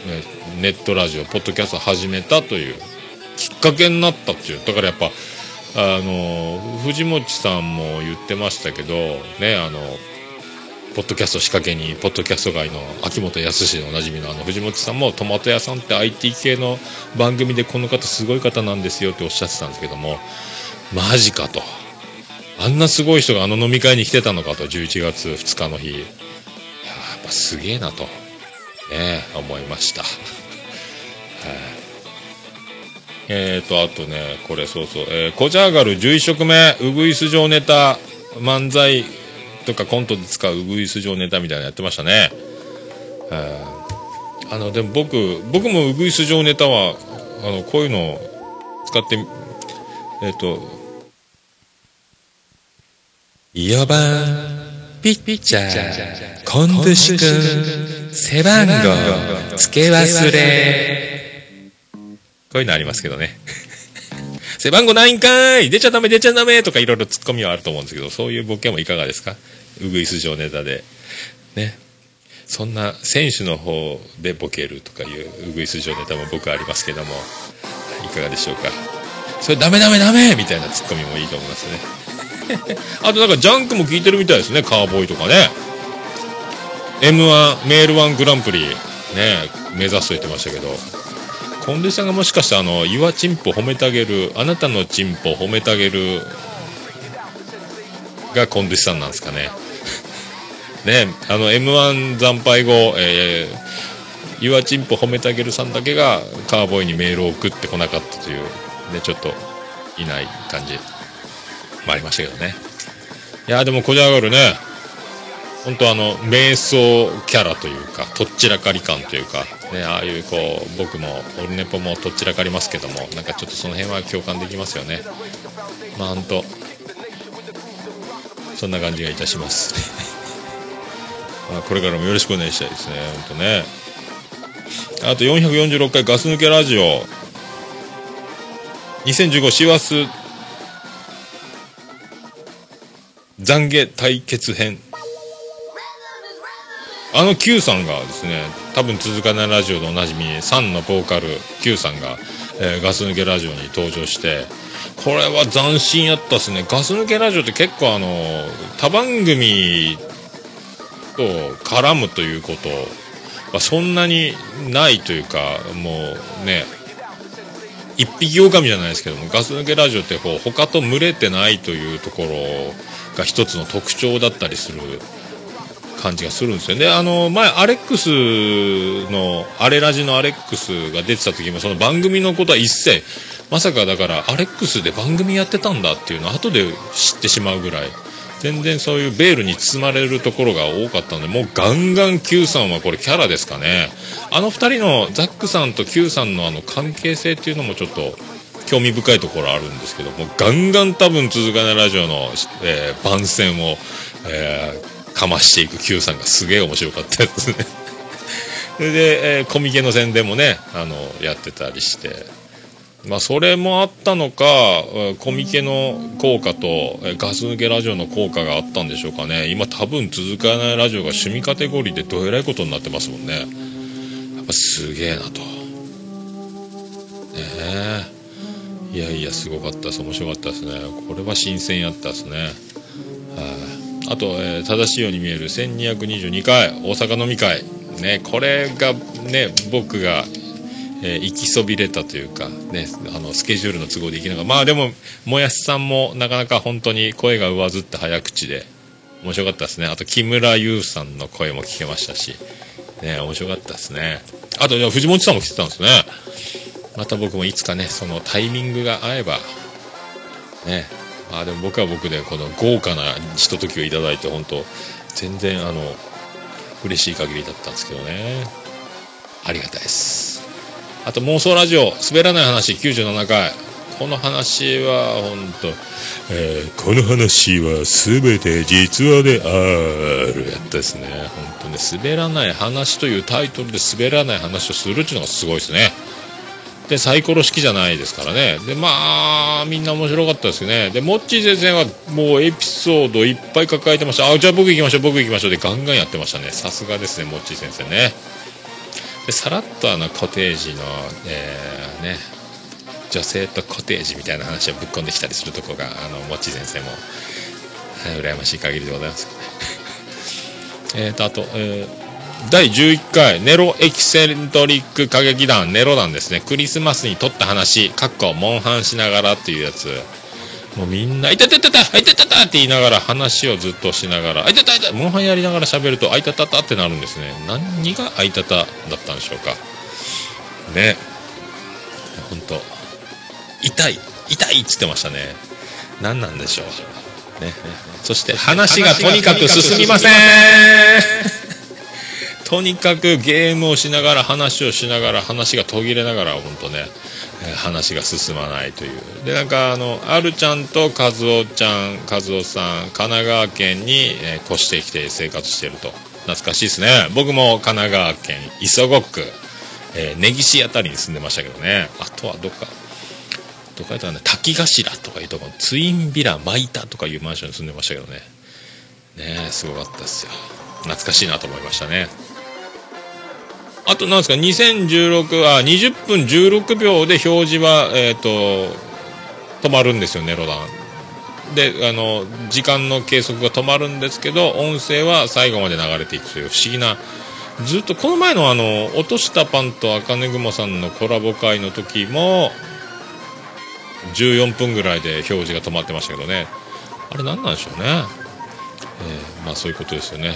ネットラジオ、ポッドキャストを始めたという、きっかけになったっていう。だからやっぱ、あの藤本さんも言ってましたけどねあのポッドキャスト仕掛けにポッドキャスト界の秋元康でおなじみのあの藤本さんもトマト屋さんって IT 系の番組でこの方すごい方なんですよっておっしゃってたんですけどもマジかと。あんなすごい人があの飲み会に来てたのかと11月2日の日。やっぱすげえなと。ね思いました。えーと、あとね、これそうそう、えー、コジャーガル11色目、ウグイス状ネタ、漫才とかコントで使うウグイス状ネタみたいなのやってましたね。あの、でも僕、僕もウグイス状ネタは、あの、こういうのを使って、えっ、と、4番、ピッチャー、コンドゥシ君、背番号、付け忘れ。こういうのありますけどね。背番号ないんかーい出ちゃダメ出ちゃダメとかいろいろツッコミはあると思うんですけど、そういうボケもいかがですか？ウグイス状ネタで。ね。そんな選手の方でボケるとかいうウグイス状ネタも僕ありますけども、いかがでしょうか？それダメダメダメみたいなツッコミもいいと思いますね。あとなんかジャンクも聞いてるみたいですね、カーボーイとかね。M1、メール1グランプリ、ね、目指すと言ってましたけど、近藤さんがもしかしてあの、岩チンポ褒めてあげる、あなたのチンポ褒めてあげる、が近藤さんなんですかね。ね、あの、M1 惨敗後、えー、岩チンポ褒めてあげるさんだけがカーボーイにメールを送ってこなかったという、ね、ちょっと、いない感じもありましたけどね。いや、でもこじ上がるね。本当あの、瞑想キャラというか、とっちらかり感というか、ね、ああいうこう、僕も、オルネポもとっちらかりますけども、なんかちょっとその辺は共感できますよね。まあ本当そんな感じがいたします。まあこれからもよろしくお願いしたいですね、本当ね。あと446回ガス抜けラジオ。2015師走懺悔対決編。あの Q さんがですね、多分続かないラジオでおなじみ、サンのボーカル Q さんが、えーガス抜けラジオに登場して、これは斬新やったっすね。ガス抜けラジオって結構あの、他番組と絡むということはそんなにないというか、もうね、一匹狼じゃないですけどもガス抜けラジオってこう他と群れてないというところが一つの特徴だったりする感じがするんですよであの前アレックスのアレラジのアレックスが出てた時もその番組のことは一切まさかだからアレックスで番組やってたんだっていうのを後で知ってしまうぐらい。全然そういうベールに包まれるところが多かったのでもうガンガン Q さんはこれキャラですかね。あの2人のザックさんと Q さんのあの関係性っていうのもちょっと興味深いところあるんですけどもガンガン多分続かないラジオの、えー番宣を、えーかましていく Q さんがすげえ面白かったですね それで、えーコミケの宣伝もねあのやってたりしてまあ、それもあったのか、コミケの効果と、ガス抜けラジオの効果があったんでしょうかね。今多分続かないラジオが趣味カテゴリーでどえらいことになってますもんね。やっぱすげえなと。ねえ。いやいや、すごかったです。面白かったですね。これは新鮮やったですね。と、えー正しいように見える1222回、大阪飲み会。ね、これがね、僕がえー行きそびれたというか、ね、あのスケジュールの都合で行けなかったまあでももやしさんもなかなか本当に声が上ずって早口で面白かったですね。あと木村優さんの声も聞けましたし、ね、面白かったですね。あと藤本さんも来てたんですね。また僕もいつかねそのタイミングが合えばねあでも僕は僕でこの豪華なひとときをいただいて本当全然あの嬉しい限りだったんですけどね。ありがたいです。あと妄想ラジオ滑らない話97回。この話は本当、えーこの話は全て実話であるやったですね。本当ね滑らない話というタイトルで滑らない話をするっていうのがすごいですね。でサイコロ式じゃないですからね。でまあみんな面白かったですよね。でモッチー先生はもうエピソードいっぱい抱えてました。あじゃあ僕行きましょう僕行きましょう。でガンガンやってましたね。さすがですねモッチー先生ね。でさらっとあのコテージの、えーね女性とコテージみたいな話をぶっ込んできたりするとこがあのもっち先生も、はい、羨ましい限りでございます。えーとあと、えー第11回ネロエキセントリック歌劇団ネロ団ですね。クリスマスに撮った話かっこモンハンしながらっていうやつ。もうみんな「あいたたたたあいたたた」って言いながら話をずっとしながら「あいたたいた」モンハンやりながら喋ると「あいたたた」ってなるんですね。何が「あいたた」だったんでしょうか。ね。本当痛い痛いっつってましたね。何なんでしょう。ね。そして話がとにかく進みません。とにかくゲームをしながら話をしながら話が途切れながら本当ね、話が進まないという。でなんかあのあるちゃんと和夫ちゃん和夫さん神奈川県に、え越してきて生活してると。懐かしいですね。僕も神奈川県磯子区、えー根岸あたりに住んでましたけどね。あとはどっかどっかやったかな。滝頭とかいうとこツインビラマイタとかいうマンションに住んでましたけどね。ねすごかったですよ。懐かしいなと思いましたね。あとなんですか？2016あ20分16秒で表示はえっ、と止まるんですよネロダン。であの時間の計測が止まるんですけど音声は最後まで流れていくという不思議な。ずっとこの前のあの落としたパンと茜雲さんのコラボ会の時も14分ぐらいで表示が止まってましたけどね。あれ何なんでしょうね、えーまあそういうことですよね。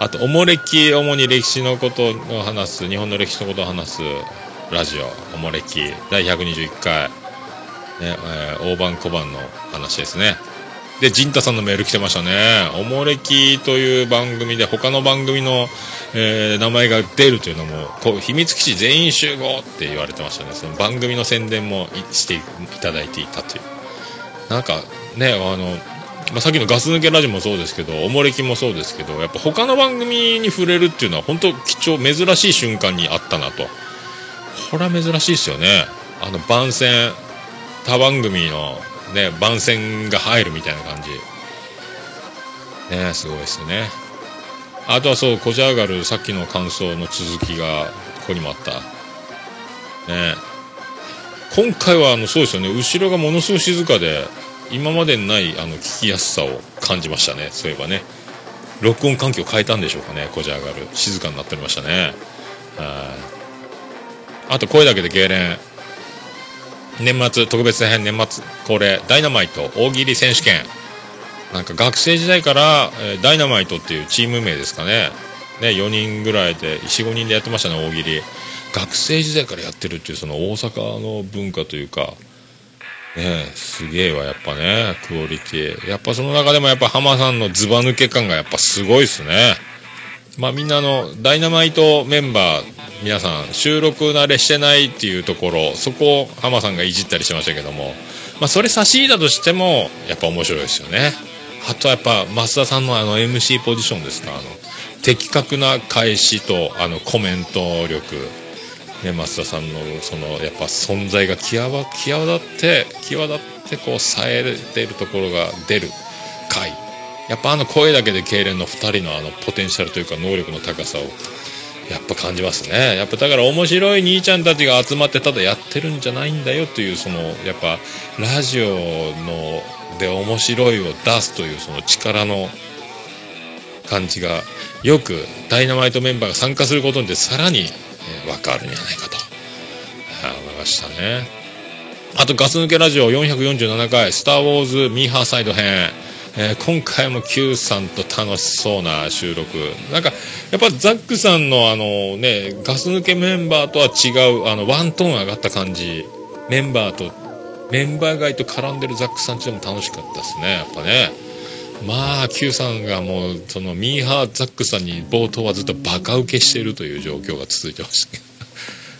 あとおもれき主に歴史のことを話す日本の歴史のことを話すラジオ。おもれき第121回、ねえー大判小判の話ですね。で陣太さんのメール来てましたね。おもれきという番組で他の番組の、えー名前が出るというのもこう秘密基地全員集合って言われてましたね。その番組の宣伝もしていただいていたという。なんかねあのまあ、さっきのガス抜けラジオもそうですけどおもれきもそうですけどやっぱ他の番組に触れるっていうのは本当貴重珍しい瞬間にあったなと。これは珍しいですよね。あの番宣他番組のね番宣が入るみたいな感じ。ねすごいですね。あとはそうこじ上がるさっきの感想の続きがここにもあった。ね。今回はあのそうですよね。後ろがものすごい静かで今までにないあの聞きやすさを感じましたね。そういえばね。録音環境変えたんでしょうかね。こじゃ上がる。静かになっておりましたね。はい。あと声だけで痙攣。年末特別編年末恒例ダイナマイト大喜利選手権。なんか学生時代から、えダイナマイトっていうチーム名ですかね。ね4人ぐらいで45人でやってましたね大喜利。学生時代からやってるっていうその大阪の文化というかねえすげえわやっぱねクオリティ。やっぱその中でもやっぱ浜さんのズバ抜け感がやっぱすごいっすね。まあみんなあのダイナマイトメンバー皆さん収録慣れしてないっていうところそこを浜さんがいじったりしてましたけども。まあそれ差し引いたとしてもやっぱ面白いですよね。あとはやっぱ増田さんのあの MC ポジションですか？あの的確な返しとあのコメント力。ね、増田さんのそのやっぱ存在が際際立って際立ってこう冴えてるところが出る回。やっぱあの声だけで痙攣の2人のあのポテンシャルというか能力の高さをやっぱ感じますね。やっぱだから面白い兄ちゃんたちが集まってただやってるんじゃないんだよというそのやっぱラジオので面白いを出すというその力の感じがよくダイナマイトメンバーが参加することによってさらに、えー分かるんじゃないかと。はい思いましたね。あとガス抜けラジオ447回「スター・ウォーズ・ミーハーサイド編」えー今回も Q さんと楽しそうな収録。なんかやっぱザックさんのあのねガス抜けメンバーとは違うあのワントーン上がった感じ。メンバーとメンバー外と絡んでるザックさんちでも楽しかったですねやっぱね。まあ Q さんがもうそのミーハーザックさんに冒頭はずっとバカ受けしてるという状況が続いてました。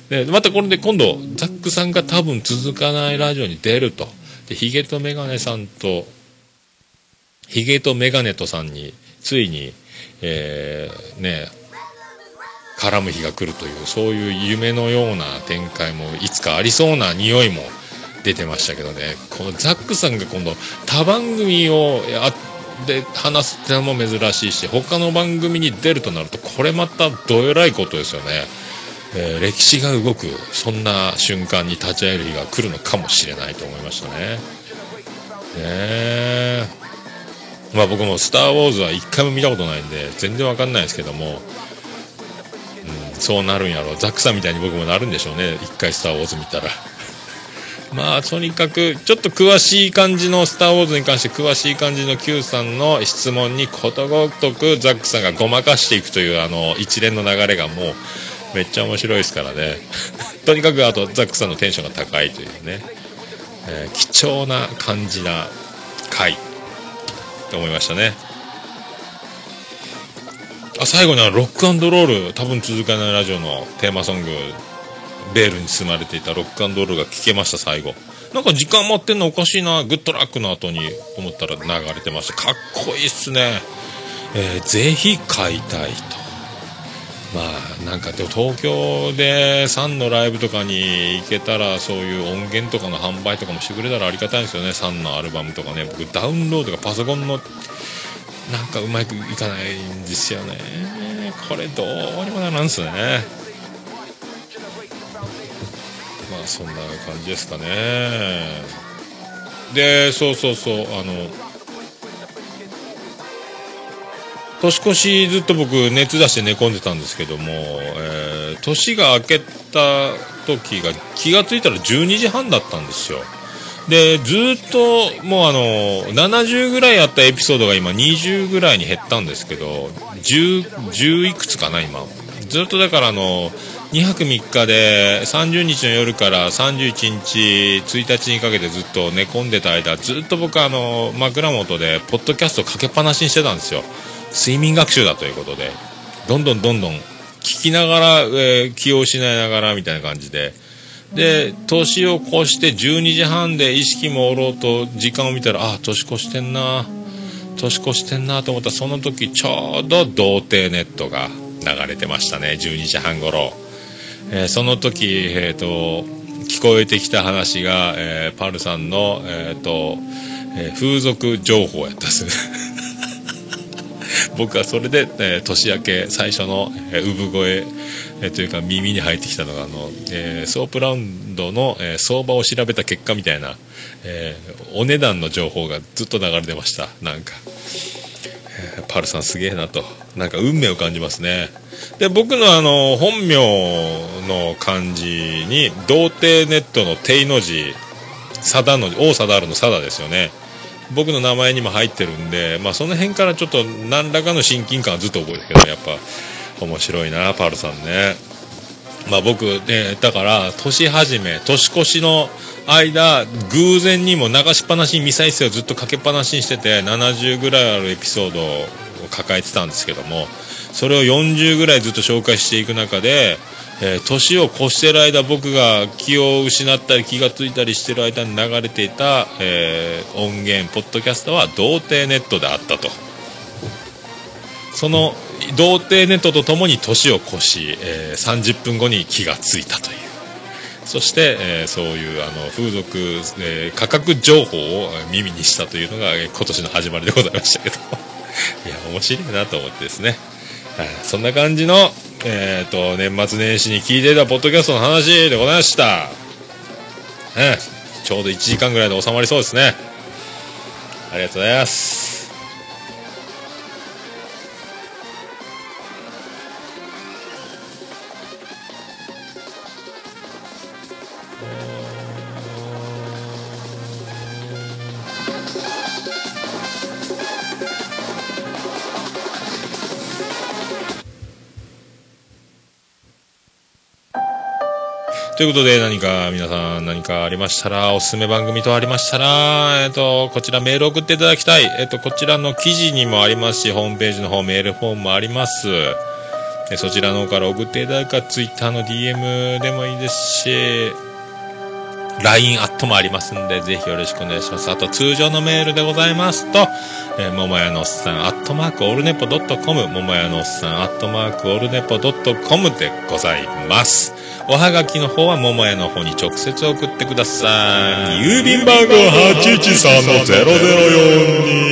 け どでまたこれで今度ザックさんが多分続かないラジオに出ると。でヒゲとメガネさんとヒゲとメガネとさんについにえーね絡む日が来るというそういう夢のような展開もいつかありそうな匂いも出てましたけどね。このザックさんが今度他番組をやで話すってのも珍しいし他の番組に出るとなるとこれまたどえらいことですよね、えー歴史が動くそんな瞬間に立ち会える日が来るのかもしれないと思いましたね。ねえ。まあ僕も「スター・ウォーズ」は一回も見たことないんで全然わかんないですけども、うん、そうなるんやろザックさんみたいに僕もなるんでしょうね。一回「スター・ウォーズ」見たら。まあとにかくちょっと詳しい感じの「スター・ウォーズ」に関して詳しい感じの Q さんの質問にことごとくザックさんがごまかしていくというあの一連の流れがもうめっちゃ面白いですからね。とにかくあとザックさんのテンションが高いというね、えー貴重な感じな回って思いましたね。あ最後にあのロックロール多分続かないラジオのテーマソングベールに包まれていたロックロールが聴けました最後。なんか時間待ってんのおかしいなグッドラックの後に思ったら流れてました。かっこいいっすね、えーぜひ買いたいと。まあなんかでも東京でサンのライブとかに行けたらそういう音源とかの販売とかもしてくれたらありがたいんですよね。サンのアルバムとかね。僕ダウンロードがパソコンのなんかうまくいかないんですよね。これどうにもならんすね。まあそんな感じですかね。でそうそうそうあの年越しずっと僕熱出して寝込んでたんですけども、えー年が明けた時が気がついたら12時半だったんですよ。でずっともうあの70ぐらいあったエピソードが今20ぐらいに減ったんですけど 10, 10いくつかな今。ずっとだからあの2泊3日で30日の夜から31日1日にかけてずっと寝込んでた間ずっと僕あの枕元でポッドキャストかけっぱなしにしてたんですよ。睡眠学習だということで。どんどんどんどん聞きながら、えー気を失いながらみたいな感じで。で年を越して12時半で意識もおろうと時間を見たらあ年越してんな。年越してんなと思ったらその時ちょうど童貞ネットが流れてましたね。12時半頃、えーその時えっ、と聞こえてきた話が、えーパルさんのえっ、と、えー風俗情報やったですね。僕はそれで、えー年明け最初の、えー産声、えーというか耳に入ってきたのがあの、えーソープラウンドの、えー相場を調べた結果みたいな、えーお値段の情報がずっと流れてました。なんか、パルさんすげえなと。なんか運命を感じますね。で僕のあの本名の漢字に童貞ネットの定の字サダの王貞治のサダですよね。僕の名前にも入ってるんで、まあ、その辺からちょっと何らかの親近感はずっと覚えてるけどやっぱ面白いなパルさんね。まあ僕ねだから年始め年越しの間偶然にも流しっぱなしにミサイルをずっとかけっぱなしにしてて70ぐらいあるエピソードを抱えてたんですけどもそれを40ぐらいずっと紹介していく中で、えー年を越してる間僕が気を失ったり気がついたりしてる間に流れていた、えー音源ポッドキャストは童貞ネットであったと。その童貞ネットとともに年を越し、えー30分後に気がついたという。そして、えーそういうあの風俗、えー価格情報を耳にしたというのが今年の始まりでございましたけど。いや面白いなと思ってですね、はい。そんな感じの、えー、と年末年始に聞いていたポッドキャストの話でございました、ね、ちょうど1時間ぐらいで収まりそうですね。ありがとうございます。ということで何か皆さん何かありましたらおすすめ番組とありましたら、えっとこちらメール送っていただきたい、えっとこちらの記事にもありますしホームページの方メールフォームもありますでそちらの方から送っていただくかツイッターの DM でもいいですし LINE アットもありますんで、ぜひよろしくお願いします。あと、通常のメールでございますと、えー、桃屋のおっさん、アットマークオルネポドットコム、桃屋のおっさん、アットマークオルネポドットコムでございます。おはがきの方は桃屋の方に直接送ってください。郵便番号813-0042。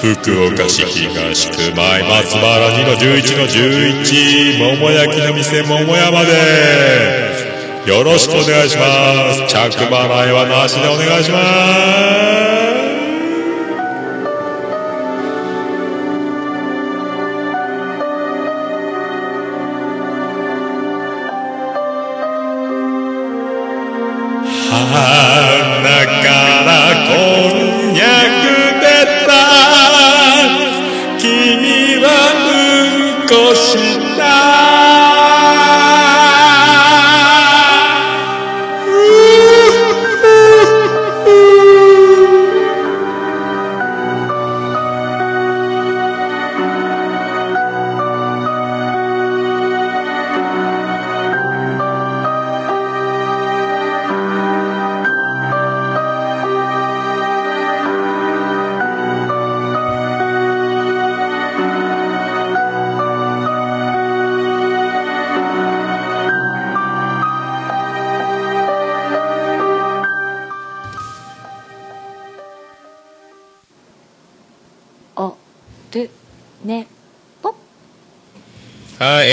福岡市東区前松原2の11の11桃焼きの店桃屋までよろしくお願いします着払いはなしでお願いします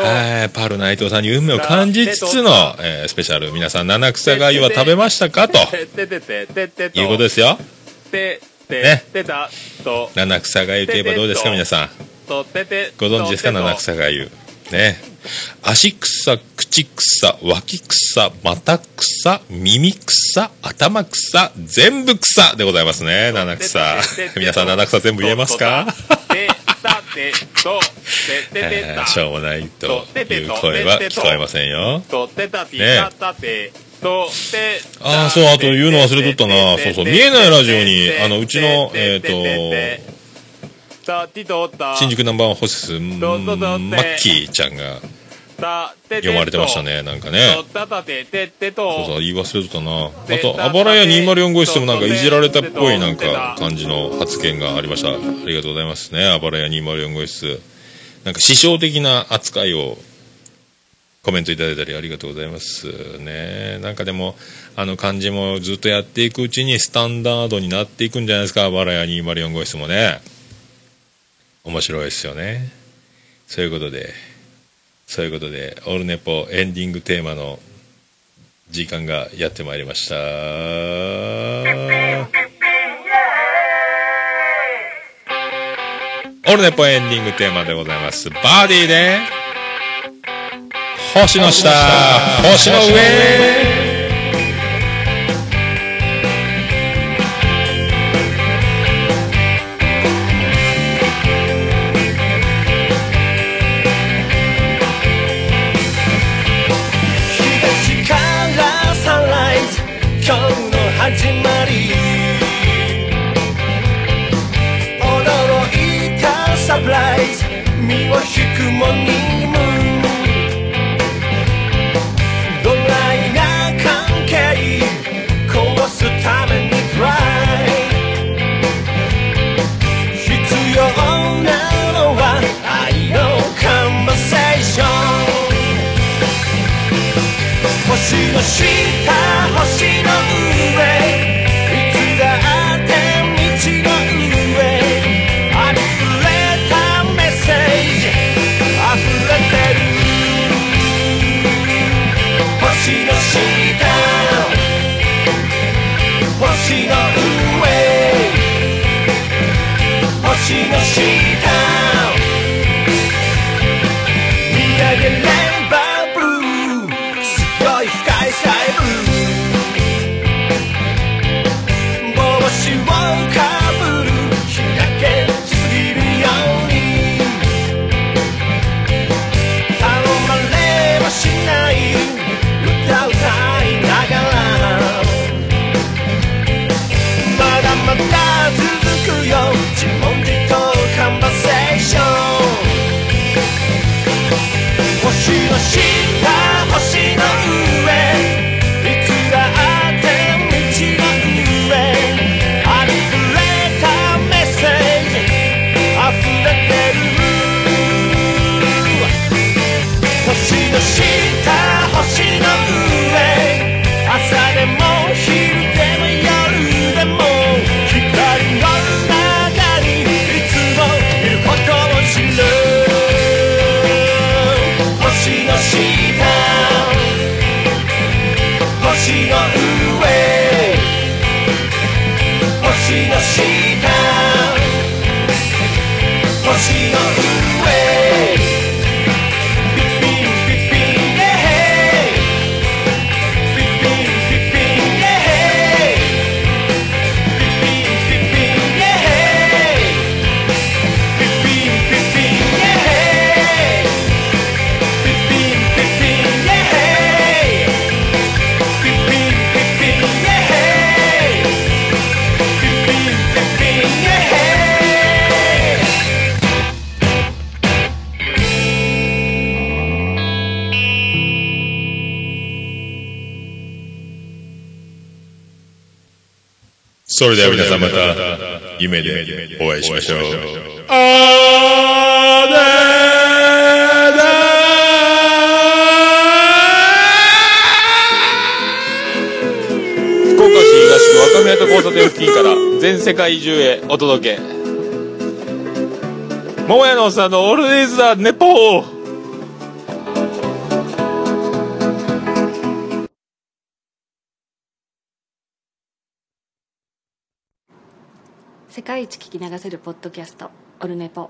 はい、パール内藤さんに運命を感じつつの、えースペシャル皆さん七草がゆは食べましたか？と。いうことですよてね七草がゆといえばどうですか皆さんご存知ですか七草がゆね足草口草脇草股草耳草頭草全部草でございますね七草皆さん七草全部言えますかてたてとてててたしょうもないという声は聞こえませんよ。とてたてたてとてああ、そう、あと言うの忘れとったな。そうそう、見えないラジオに、あの、うちの、えっ、と、新宿ナンバーワンホステス、マッキーちゃんが読まれてましたねなんかね。そうだ言い忘れてたな。あとあばらや204号室もなんかいじられたっぽいなんか感じの発言がありました。ありがとうございますねあばらや204号室なんか師匠的な扱いをコメントいただいたりありがとうございますね。なんかでもあの感じもずっとやっていくうちにスタンダードになっていくんじゃないですかあばらや204号室もね。面白いですよね。そういうことで。そういうことで、オルネポエンディングテーマの時間がやってまいりました。オルネポエンディングテーマでございます。バーディーで、星の下、星の上しのそれでは皆さんまた夢でお会いしましょう。あーねー若宮と交差点付近から全世界中へお届け桃屋のおっさんのオールディーズ・ザ・ネ回一聞き流せるポッドキャスト「オルネポ」